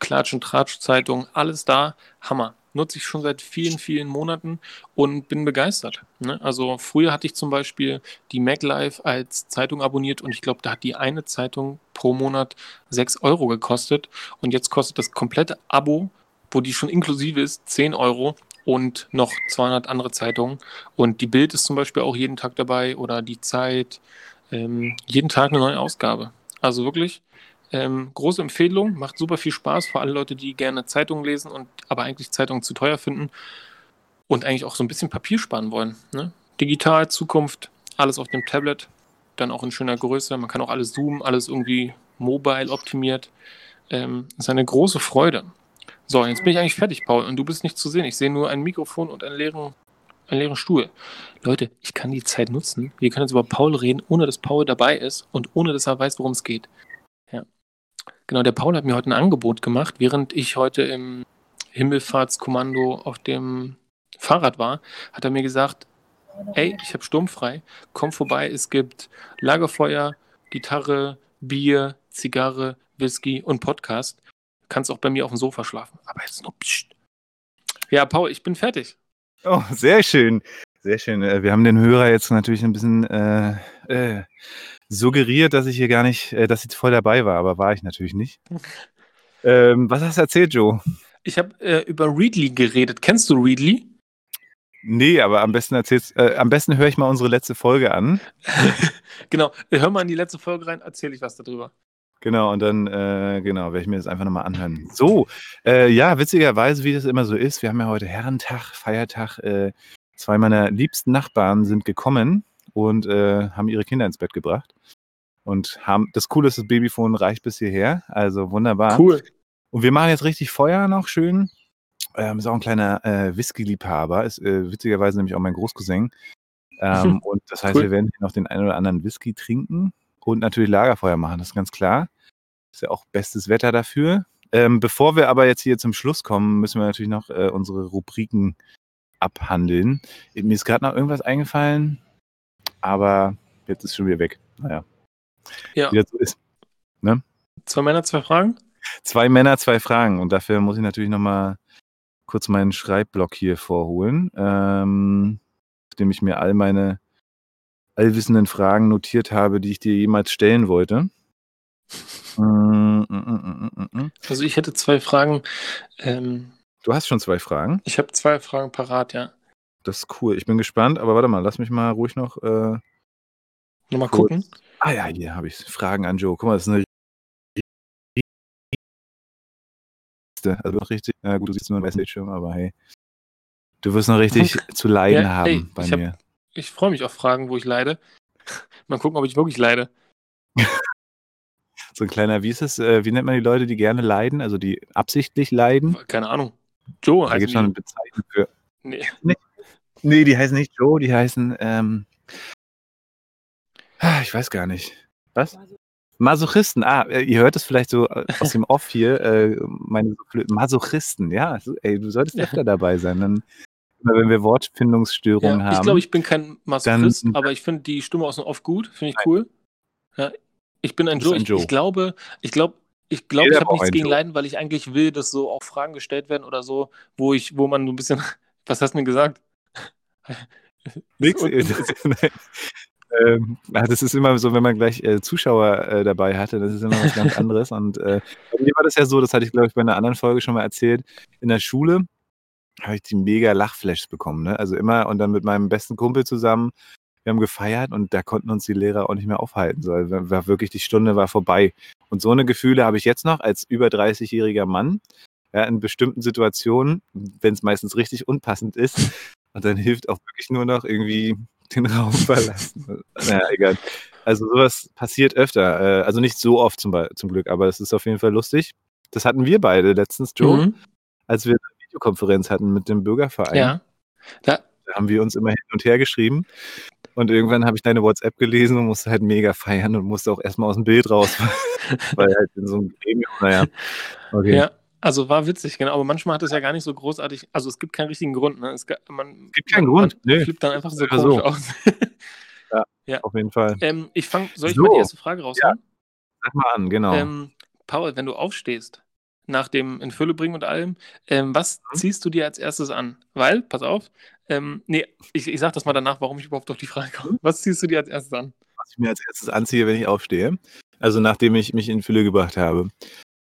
Klatsch- und Tratsch-Zeitung, alles da, Hammer. Nutze ich schon seit vielen, vielen Monaten und bin begeistert. Ne? Also früher hatte ich zum Beispiel die MacLife als Zeitung abonniert und ich glaube, da hat die eine Zeitung pro Monat 6 Euro gekostet und jetzt kostet das komplette Abo, wo die schon inklusive ist, 10 Euro und noch 200 andere Zeitungen. Und die Bild ist zum Beispiel auch jeden Tag dabei oder die Zeit, ähm, jeden Tag eine neue Ausgabe. Also wirklich ähm, große Empfehlung, macht super viel Spaß für alle Leute, die gerne Zeitungen lesen und aber eigentlich Zeitungen zu teuer finden und eigentlich auch so ein bisschen Papier sparen wollen. Ne? Digital, Zukunft, alles auf dem Tablet, dann auch in schöner Größe. Man kann auch alles zoomen, alles irgendwie mobile optimiert. Ähm, ist eine große Freude. So, jetzt bin ich eigentlich fertig, Paul, und du bist nicht zu sehen. Ich sehe nur ein Mikrofon und einen leeren, einen leeren Stuhl. Leute, ich kann die Zeit nutzen. Wir können jetzt über Paul reden, ohne dass Paul dabei ist und ohne dass er weiß, worum es geht. Genau, der Paul hat mir heute ein Angebot gemacht, während ich heute im Himmelfahrtskommando auf dem Fahrrad war, hat er mir gesagt, ey, ich habe sturmfrei, komm vorbei, es gibt Lagerfeuer, Gitarre, Bier, Zigarre, Whisky und Podcast. Kannst auch bei mir auf dem Sofa schlafen. Aber jetzt nur pst. Ja, Paul, ich bin fertig. Oh, sehr schön. Sehr schön. Äh, Wir haben den Hörer jetzt natürlich ein bisschen äh, äh, suggeriert, dass ich hier gar nicht, äh, dass ich voll dabei war, aber war ich natürlich nicht. (laughs) ähm, was hast du erzählt, Joe? Ich habe äh, über Readly geredet. Kennst du Readly? Nee, aber am besten erzählst, äh, am besten höre ich mal unsere letzte Folge an. (laughs) genau, hör mal in die letzte Folge rein, erzähle ich was darüber. Genau, und dann, äh, genau, werde ich mir das einfach nochmal anhören. So, äh, ja, witzigerweise, wie das immer so ist, wir haben ja heute Herrentag, Feiertag. Äh, zwei meiner liebsten Nachbarn sind gekommen und äh, haben ihre Kinder ins Bett gebracht. Und haben, das Coole ist, das Babyphone reicht bis hierher, also wunderbar. Cool. Und wir machen jetzt richtig Feuer noch schön. Ähm, ist auch ein kleiner äh, Whisky-Liebhaber, ist äh, witzigerweise nämlich auch mein Großcousin. Ähm, (laughs) und das heißt, Cool. wir werden hier noch den einen oder anderen Whisky trinken und natürlich Lagerfeuer machen, das ist ganz klar. Ist ja auch bestes Wetter dafür. Ähm, bevor wir aber jetzt hier zum Schluss kommen, müssen wir natürlich noch äh, unsere Rubriken abhandeln. Mir ist gerade noch irgendwas eingefallen, aber jetzt ist schon wieder weg. Naja, Ja, wie das so ist. zwei Männer, zwei Fragen. Zwei Männer, zwei Fragen. Und dafür muss ich natürlich noch mal kurz meinen Schreibblock hier vorholen, ähm, nachdem ich mir all meine allwissenden Fragen notiert habe, die ich dir jemals stellen wollte. (laughs) Mm, mm, mm. Also ich hätte zwei Fragen. Ähm, Du hast schon zwei Fragen. ich habe zwei Fragen parat, ja. Das ist cool. Ich bin gespannt, aber warte mal, lass mich mal ruhig noch. Äh, Nochmal gucken. ah ja, hier habe ich Fragen an Joe. Guck mal, das ist eine. Also noch richtig. Na gut, du siehst nur einen Bildschirm, aber hey. Du wirst noch richtig (laughs) zu leiden Ja, haben ey, bei ich hab- mir. Ich freue mich auf Fragen, wo ich leide. (laughs) Mal gucken, ob ich wirklich leide. (laughs) So ein kleiner, wie ist es, äh, wie nennt man die Leute, die gerne leiden, also die absichtlich leiden? Keine Ahnung. Joe Da heißt gibt es schon eine Bezeichnung für. nee. Nee, die heißen nicht Joe, die heißen, ähm, ah, ich weiß gar nicht. Was? Masochisten. Ah, äh, ihr hört es vielleicht so äh, aus dem Off hier, äh, meine Masochisten, ja. Ey, du solltest öfter dabei sein, dann wenn wir Wortfindungsstörungen Ja, haben. ich glaube, ich bin kein Masochist, dann- aber ich finde die Stimme aus dem Off gut, finde ich cool. Ja, ich bin ein Joe. ein Ich, Joe. ich glaube, ich glaube, ich glaube, ich habe nichts gegen Joe. Leiden, weil ich eigentlich will, dass so auch Fragen gestellt werden oder so, wo ich, wo man so ein bisschen, (laughs) was hast du denn gesagt? (laughs) Nix. (laughs) Ähm, das ist immer so, wenn man gleich äh, Zuschauer äh, dabei hatte, das ist immer was ganz (laughs) anderes. Und äh, bei mir war das ja so, das hatte ich, glaube ich, bei einer anderen Folge schon mal erzählt. In der Schule habe ich die mega Lachflashs bekommen. Ne? Also immer und dann mit meinem besten Kumpel zusammen. Wir haben gefeiert und da konnten uns die Lehrer auch nicht mehr aufhalten. So, war war wirklich, die Stunde war vorbei. Und so eine Gefühle habe ich jetzt noch als über 30-jähriger Mann. Ja, in bestimmten Situationen, wenn es meistens richtig unpassend ist. Und dann hilft auch wirklich nur noch irgendwie den Raum verlassen. naja, egal. Also sowas passiert öfter. Äh, also nicht so oft zum, zum Glück, aber es ist auf jeden Fall lustig. Das hatten wir beide letztens, Joe, Mhm. als wir eine Videokonferenz hatten mit dem Bürgerverein. Ja. Da, Da haben wir uns immer hin und her geschrieben. Und irgendwann habe ich deine WhatsApp gelesen und musste halt mega feiern und musste auch erstmal aus dem Bild raus. (laughs) weil halt in so einem Gremium, naja. Okay. ja. Also war witzig, genau. Aber manchmal hat es ja gar nicht so großartig. Also es gibt keinen richtigen Grund. Ne? Es, man, Es gibt keinen man, Grund, Man nee. flippt dann einfach so komisch so. aus. (laughs) Auf jeden Fall. ähm, ich fang, soll ich So. mal die erste Frage raushauen? Sag mal an, genau. Ähm, Paul, wenn du aufstehst, nach dem in Fülle bringen und allem, ähm, was Mhm. ziehst du dir als erstes an? Weil, pass auf, ähm, nee, ich, ich sag das mal danach, warum ich überhaupt auf die Frage Mhm. komme. Was ziehst du dir als erstes an? was ich mir als erstes anziehe, wenn ich aufstehe. Also nachdem ich mich in Fülle gebracht habe.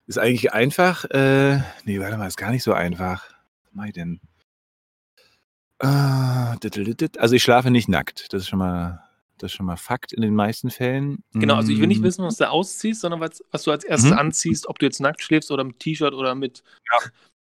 Ist eigentlich einfach. Äh, nee, warte mal, ist gar nicht so einfach. Was mach ich denn? Ah. Also ich schlafe nicht nackt. Das ist schon mal, das ist schon mal Fakt in den meisten Fällen. Genau, also ich will nicht Mm, wissen, was du ausziehst, sondern was, was du als erstes Mhm. anziehst, ob du jetzt nackt schläfst oder mit T-Shirt oder mit,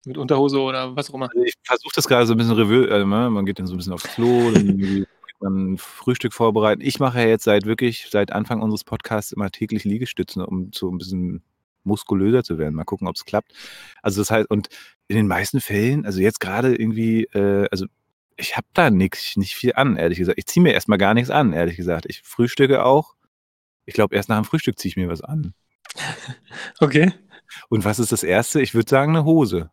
mit Unterhose oder was auch immer. Also ich versuche das gerade so ein bisschen Revue, also ne, man geht dann so ein bisschen aufs Klo, dann (laughs) man ein Frühstück vorbereiten. Ich mache ja jetzt seit wirklich, seit Anfang unseres Podcasts immer täglich Liegestützen, um so ein bisschen muskulöser zu werden. Mal gucken, ob es klappt. Also das heißt, und in den meisten Fällen, also jetzt gerade irgendwie, äh, also ich habe da nix, nicht viel an, ehrlich gesagt. Ich ziehe mir erstmal gar nichts an, ehrlich gesagt. Ich frühstücke auch. Ich glaube, erst nach dem Frühstück ziehe ich mir was an. (laughs) Okay. Und was ist das Erste? Ich würde sagen, eine Hose.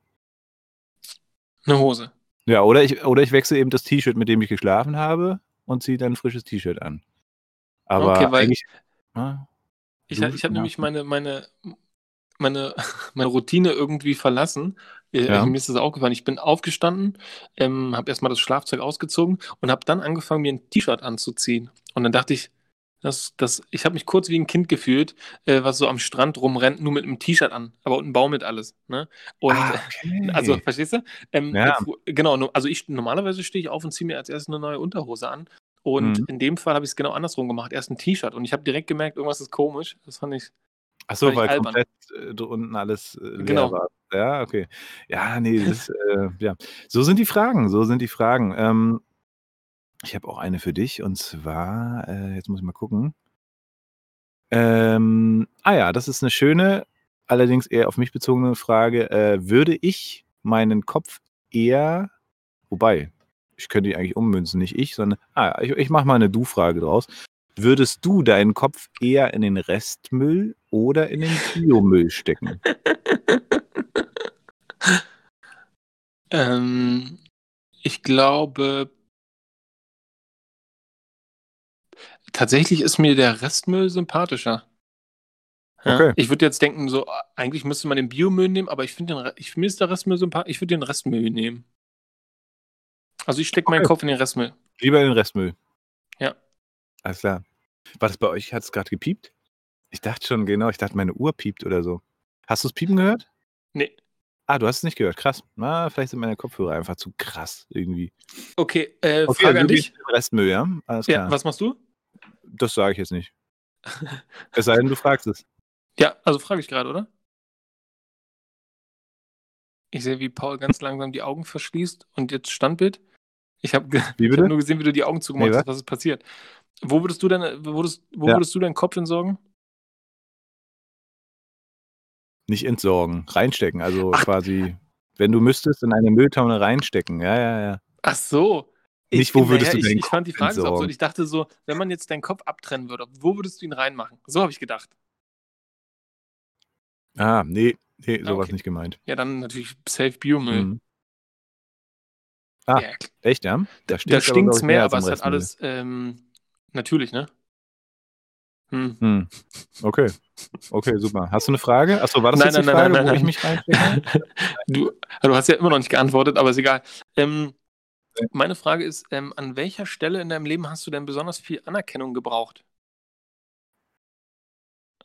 Eine Hose. Ja, oder ich, oder ich wechsle eben das T-Shirt, mit dem ich geschlafen habe, und ziehe dann ein frisches T-Shirt an. Aber Okay, weil-. Ja, Ich, ha- ich habe nämlich meine, meine, meine, (laughs) meine Routine irgendwie verlassen. Äh, Ja. Mir ist das aufgefallen. Ich bin aufgestanden, ähm, habe erstmal das Schlafzeug ausgezogen und habe dann angefangen, mir ein T-Shirt anzuziehen. Und dann dachte ich, das, das, ich habe mich kurz wie ein Kind gefühlt, äh, was so am Strand rumrennt, nur mit einem T-Shirt an, aber unten Baum mit alles. Ne? Und ah, äh, okay. also, verstehst du? Ähm, Ja. Genau, also ich normalerweise stehe ich auf und ziehe mir als erstes eine neue Unterhose an. Und Mhm. in dem Fall habe ich es genau andersrum gemacht. Erst ein T-Shirt. Und ich habe direkt gemerkt, irgendwas ist komisch. Das fand ich. Achso, völlig weil albern. komplett äh, unten alles äh, leer Genau. war. Ja, okay. Ja, nee, das, äh, ja. So sind die Fragen, so sind die Fragen. Ähm, ich habe auch eine für dich und zwar, äh, jetzt muss ich mal gucken. Ähm, ah ja, das ist eine schöne, allerdings eher auf mich bezogene Frage. Äh, würde ich meinen Kopf eher, wobei, ich könnte die eigentlich ummünzen, nicht ich, sondern, ah, ich, ich mache mal eine Du-Frage draus. Würdest du deinen Kopf eher in den Restmüll oder in den Biomüll stecken? (laughs) Ähm, ich glaube, tatsächlich ist mir der Restmüll sympathischer. Ja, Okay. Ich würde jetzt denken, so, eigentlich müsste man den Biomüll nehmen, aber ich finde den, Re- ich, mir ist der Restmüll sympathisch. Ich würde den Restmüll nehmen. Also ich stecke meinen Okay. Kopf in den Restmüll. Lieber in den Restmüll. Ja. Alles klar. War das bei euch? Hat es gerade gepiept? Ich dachte schon, genau, ich dachte, meine Uhr piept oder so. Hast du es piepen gehört? Nee. Ah, du hast es nicht gehört. Krass. Na, vielleicht sind meine Kopfhörer einfach zu krass irgendwie. Okay, äh, Okay, Frage also an du dich. Restmüll, ja? Alles Ja, klar. was machst du? Das sage ich jetzt nicht. (laughs) Es sei denn, du fragst es. Ja, also frage ich gerade, oder? Ich sehe, wie Paul ganz langsam die Augen verschließt und jetzt Standbild. Ich habe ich hab (laughs) nur gesehen, wie du die Augen zugemacht Nee, hast, was ist passiert. Wo würdest du denn, würdest, wo Ja. würdest du deinen Kopf entsorgen? Nicht entsorgen, reinstecken. Also Ach. quasi, wenn du müsstest, in eine Mülltonne reinstecken. Ja, ja, ja. Ach so. Nicht, wo würdest du ich, deinen ich fand die Kopf Frage so absurd. Ich dachte so, wenn man jetzt deinen Kopf abtrennen würde, wo würdest du ihn reinmachen? So habe ich gedacht. Ah, nee, nee, sowas okay. nicht gemeint. Ja, dann natürlich Safe Biomüll. Mhm. Ah, Ja, echt, ja? da, da stinkt's ich, mehr, als aber es hat alles ähm, natürlich, ne? Hm. Hm. Okay. Okay, super. Hast du eine Frage? Achso, war das Nein, jetzt nein, die nein, Frage, nein, wo nein, ich nein. mich reinstecke? (laughs) Du, du hast ja immer noch nicht geantwortet, aber ist egal. Ähm, Ja. meine Frage ist, ähm, an welcher Stelle in deinem Leben hast du denn besonders viel Anerkennung gebraucht?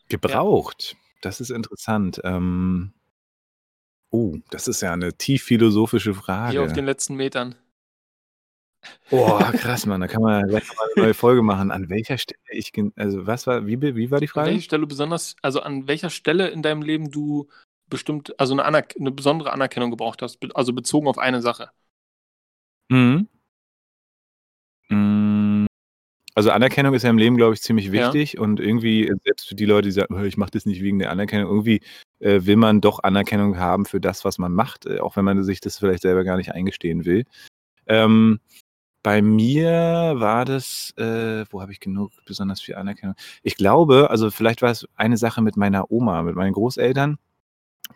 Gebraucht. Das ist interessant. Ähm, oh, das ist ja eine tief philosophische Hier auf Frage. den letzten Metern. Boah, (laughs) krass, Mann. Da kann man gleich mal eine neue Folge machen. An welcher Stelle ich, also was war, wie, wie war die An Frage? welcher Stelle besonders, also an welcher Stelle in deinem Leben du bestimmt, also eine, Anerk eine besondere Anerkennung gebraucht hast, also bezogen auf eine Sache. Mhm. Mm, Also Anerkennung ist ja im Leben, glaube ich, ziemlich Ja. wichtig und irgendwie, äh, selbst für die Leute, die sagen, "Hör, ich mache das nicht wegen der Anerkennung, irgendwie äh, will man doch Anerkennung haben für das, was man macht, äh, auch wenn man sich das vielleicht selber gar nicht eingestehen will. Ähm, bei mir war das, äh, wo habe ich genug besonders viel Anerkennung? Ich glaube, also vielleicht war es eine Sache mit meiner Oma, mit meinen Großeltern,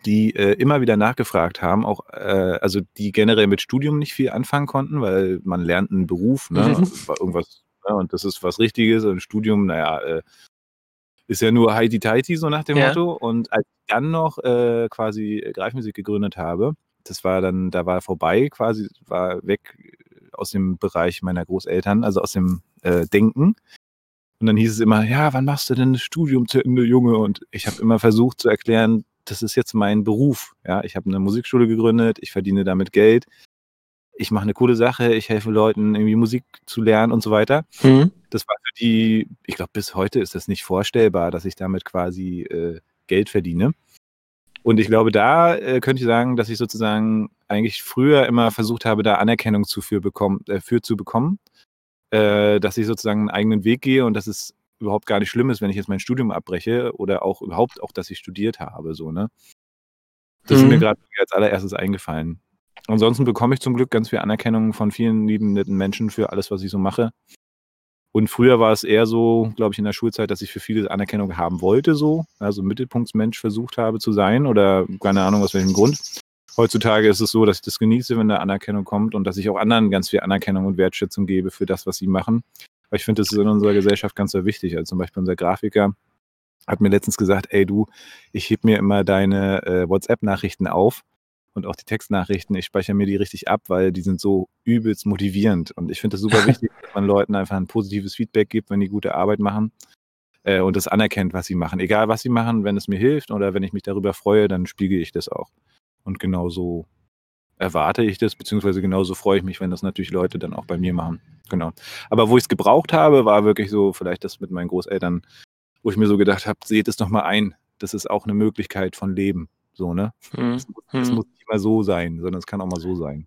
die äh, immer wieder nachgefragt haben, auch äh, also die generell mit Studium nicht viel anfangen konnten, weil man lernt einen Beruf, ne, Mhm. irgendwas, ne, und das ist was Richtiges und Studium, naja, äh, ist ja nur Heidi Taiti, so nach dem Ja. Motto. Und als ich dann noch äh, quasi Greifmusik gegründet habe, das war dann, da war vorbei, quasi, war weg aus dem Bereich meiner Großeltern, also aus dem äh, Denken. Und dann hieß es immer, ja, wann machst du denn das Studium zu Ende, Junge? Und ich habe immer versucht zu erklären, das ist jetzt mein Beruf. Ja, ich habe eine Musikschule gegründet, ich verdiene damit Geld, ich mache eine coole Sache, ich helfe Leuten, irgendwie Musik zu lernen und so weiter. Mhm. Das war für die, ich glaube, bis heute ist das nicht vorstellbar, dass ich damit quasi äh, Geld verdiene. Und ich glaube, da äh, könnte ich sagen, dass ich sozusagen eigentlich früher immer versucht habe, da Anerkennung zu für, bekommen, äh, für zu bekommen, äh, dass ich sozusagen einen eigenen Weg gehe und dass es überhaupt gar nicht schlimm ist, wenn ich jetzt mein Studium abbreche oder auch überhaupt auch, dass ich studiert habe, so, ne? Das ist mir Mhm. gerade als allererstes eingefallen. Ansonsten bekomme ich zum Glück ganz viel Anerkennung von vielen lieben, netten Menschen für alles, was ich so mache. Und früher war es eher so, glaube ich, in der Schulzeit, dass ich für viele Anerkennung haben wollte, so, also Mittelpunktsmensch versucht habe zu sein oder keine Ahnung aus welchem Grund. Heutzutage ist es so, dass ich das genieße, wenn da Anerkennung kommt und dass ich auch anderen ganz viel Anerkennung und Wertschätzung gebe für das, was sie machen. Weil ich finde, das ist in unserer Gesellschaft ganz sehr wichtig. Also zum Beispiel unser Grafiker hat mir letztens gesagt, ey du, ich heb mir immer deine äh, WhatsApp-Nachrichten auf und auch die Textnachrichten, ich speichere mir die richtig ab, weil die sind so übelst motivierend. Und ich finde das super wichtig, (laughs) dass man Leuten einfach ein positives Feedback gibt, wenn die gute Arbeit machen äh, und das anerkennt, was sie machen. Egal, was sie machen, wenn es mir hilft oder wenn ich mich darüber freue, dann spiegel ich das auch. Und genauso erwarte ich das, beziehungsweise genauso freue ich mich, wenn das natürlich Leute dann auch bei mir machen. Genau. Aber wo ich es gebraucht habe, war wirklich so vielleicht das mit meinen Großeltern, wo ich mir so gedacht habe, seht es doch mal ein. Das ist auch eine Möglichkeit von Leben. So, ne? Mhm. Es muss, es Mhm. muss nicht immer so sein, sondern es kann auch mal so sein.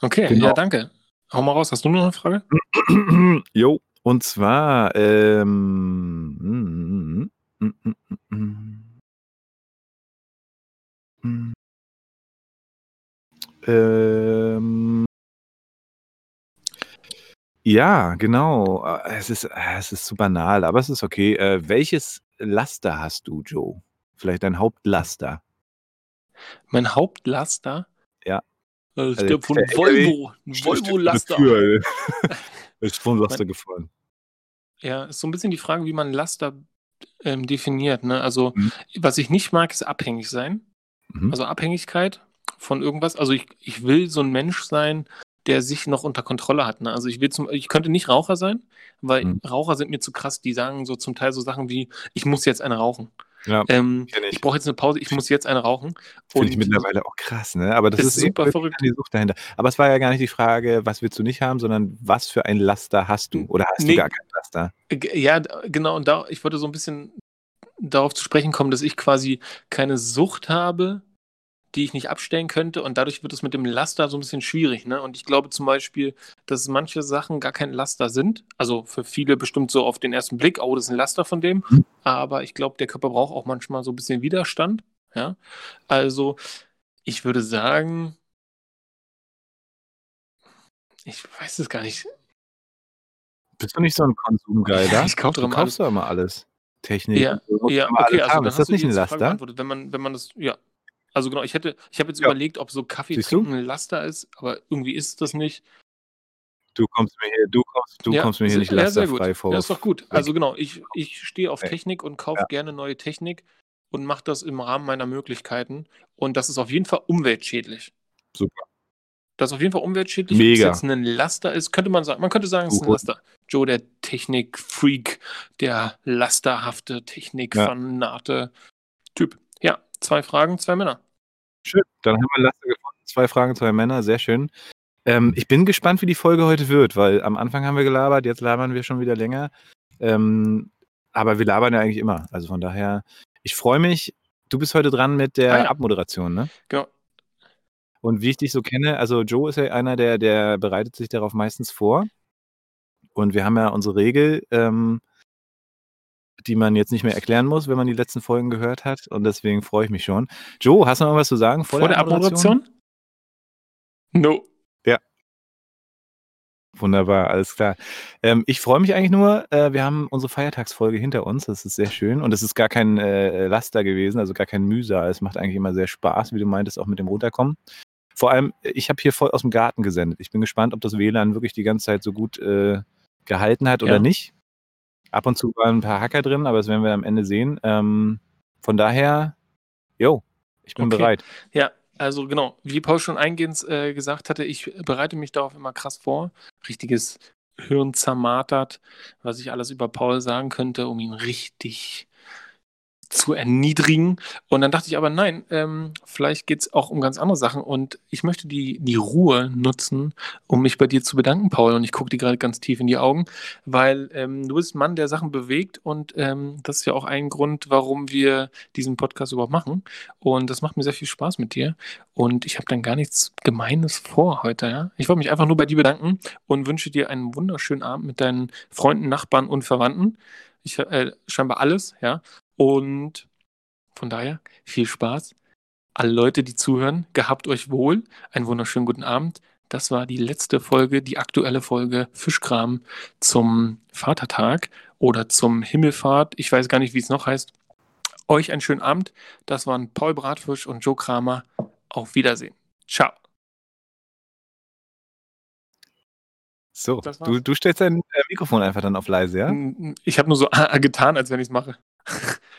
Okay, Genau. ja, danke. Hau mal raus, hast du noch eine Frage? (clears throat) jo, und zwar, ähm, mm, mm, mm, mm, mm, mm. Ähm, ja, genau. Äh, Es ist, äh, es ist zu banal, aber es ist okay. Äh, welches Laster hast du, Joe? Vielleicht dein Hauptlaster? Mein Hauptlaster? Ja. (laughs) (laughs) Das (laughs) ist Also der von Volvo. Ein Volvo-Laster. Ist vom Laster gefahren. Ja, ist so ein bisschen die Frage, wie man Laster ähm, definiert. Ne? Also, Mhm. was ich nicht mag, ist abhängig sein. Mhm. Also Abhängigkeit von irgendwas. Also ich, ich will so ein Mensch sein, der sich noch unter Kontrolle hat. Ne? Also ich will zum, ich könnte nicht Raucher sein, weil Mhm. Raucher sind mir zu krass. Die sagen so zum Teil so Sachen wie, ich muss jetzt eine rauchen. Ja, Ähm, ich. ich brauche jetzt eine Pause, ich muss jetzt eine rauchen. Finde ich mittlerweile auch krass, ne? Aber das Ist ist, super verrückt. Die Sucht dahinter. Aber es war ja gar nicht die Frage, was willst du nicht haben, sondern was für ein Laster hast du? Oder hast Nee. du gar kein Laster? Ja, genau. Und da, ich wollte so ein bisschen darauf zu sprechen kommen, dass ich quasi keine Sucht habe, die ich nicht abstellen könnte. Und dadurch wird es mit dem Laster so ein bisschen schwierig. Ne? Und ich glaube zum Beispiel, dass manche Sachen gar kein Laster sind. Also für viele bestimmt so auf den ersten Blick, oh, das ist ein Laster von dem. Mhm. Aber ich glaube, der Körper braucht auch manchmal so ein bisschen Widerstand. Ja. Also, ich würde sagen, ich weiß es gar nicht. Bist du nicht so ein Konsumgeiler? (laughs) Ich kauf du kaufst doch immer alles. Technik. Ja, so, Ja, okay, alles also dann Ist das hast du nicht ein Laster? Wenn man, wenn man das, ja, Also genau, ich hätte, ich habe jetzt Ja. überlegt, ob so Kaffee Siehst trinken ein Laster ist, aber irgendwie ist das nicht. Du kommst mir hier, du kommst, du Ja, kommst mir hier nicht ja, sehr gut. lasterfrei vor. Ja, ist doch gut. Also genau, ich, ich stehe auf. Technik und kaufe Ja. gerne neue Technik und mache das im Rahmen meiner Möglichkeiten. Und das ist auf jeden Fall umweltschädlich. Super. Das ist auf jeden Fall umweltschädlich. Mega. Ob es jetzt ein Laster ist, könnte man sagen. Man könnte sagen, es ist ein. Laster. Joe, der Technik-Freak, der lasterhafte, Technikfanate Typ. Ja, zwei Fragen, zwei Männer. Schön. Dann haben wir Laster gefunden. Zwei Fragen, zwei Männer. Sehr schön. Ähm, ich bin gespannt, wie die Folge heute wird, weil am Anfang haben wir gelabert, jetzt labern wir schon wieder länger. Ähm, aber wir labern ja eigentlich immer. Also von daher, ich freue mich. Du bist heute dran mit der Ah ja. Abmoderation, ne? Genau. Und wie ich dich so kenne, also Joe ist ja einer, der, der bereitet sich darauf meistens vor. Und wir haben ja unsere Regel, ähm, die man jetzt nicht mehr erklären muss, wenn man die letzten Folgen gehört hat. Und deswegen freue ich mich schon. Joe, hast du noch was zu sagen vor, Vor der Abmoderation? No. Wunderbar, alles klar. Ähm, ich freue mich eigentlich nur, äh, wir haben unsere Feiertagsfolge hinter uns, das ist sehr schön und es ist gar kein äh, Laster gewesen, also gar kein Mühsal. Es macht eigentlich immer sehr Spaß, wie du meintest, auch mit dem Runterkommen. Vor allem, ich habe hier voll aus dem Garten gesendet. Ich bin gespannt, ob das WLAN wirklich die ganze Zeit so gut äh, gehalten hat oder Ja. nicht. Ab und zu waren ein paar Hacker drin, aber das werden wir am Ende sehen. Ähm, von daher, yo, ich bin Okay. bereit. Ja, also genau, wie Paul schon eingehend äh, gesagt hatte, ich bereite mich darauf immer krass vor. Richtiges Hirn zermartert, was ich alles über Paul sagen könnte, um ihn richtig zu erniedrigen. Und dann dachte ich aber, nein, ähm, vielleicht geht es auch um ganz andere Sachen. Und ich möchte die, die Ruhe nutzen, um mich bei dir zu bedanken, Paul. Und ich gucke dir gerade ganz tief in die Augen, weil ähm, du bist ein Mann, der Sachen bewegt. Und ähm, das ist ja auch ein Grund, warum wir diesen Podcast überhaupt machen. Und das macht mir sehr viel Spaß mit dir. Und ich habe dann gar nichts Gemeines vor heute. Ja? Ich wollte mich einfach nur bei dir bedanken und wünsche dir einen wunderschönen Abend mit deinen Freunden, Nachbarn und Verwandten. Ich, äh, scheinbar alles, ja. Und von daher viel Spaß. Alle Leute, die zuhören, gehabt euch wohl. Einen wunderschönen guten Abend. Das war die letzte Folge, die aktuelle Folge Fischkram zum Vatertag oder zum Himmelfahrt. Ich weiß gar nicht, wie es noch heißt. Euch einen schönen Abend. Das waren Paul Bratfisch und Joe Kramer. Auf Wiedersehen. Ciao. So, du, du stellst dein äh, Mikrofon einfach dann auf leise, ja? Ich habe nur so (laughs) getan, als wenn ich es mache. (laughs)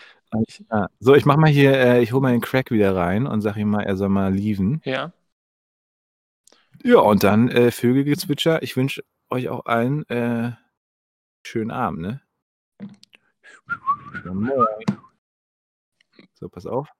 Ah, so, ich mach mal hier, äh, ich hole mal den Crack wieder rein und sag ihm mal, er soll mal leaven. Ja. Ja, und dann äh, Vögelgezwitscher. Ich wünsche euch auch allen äh, schönen Abend, ne? Ja. So, pass auf.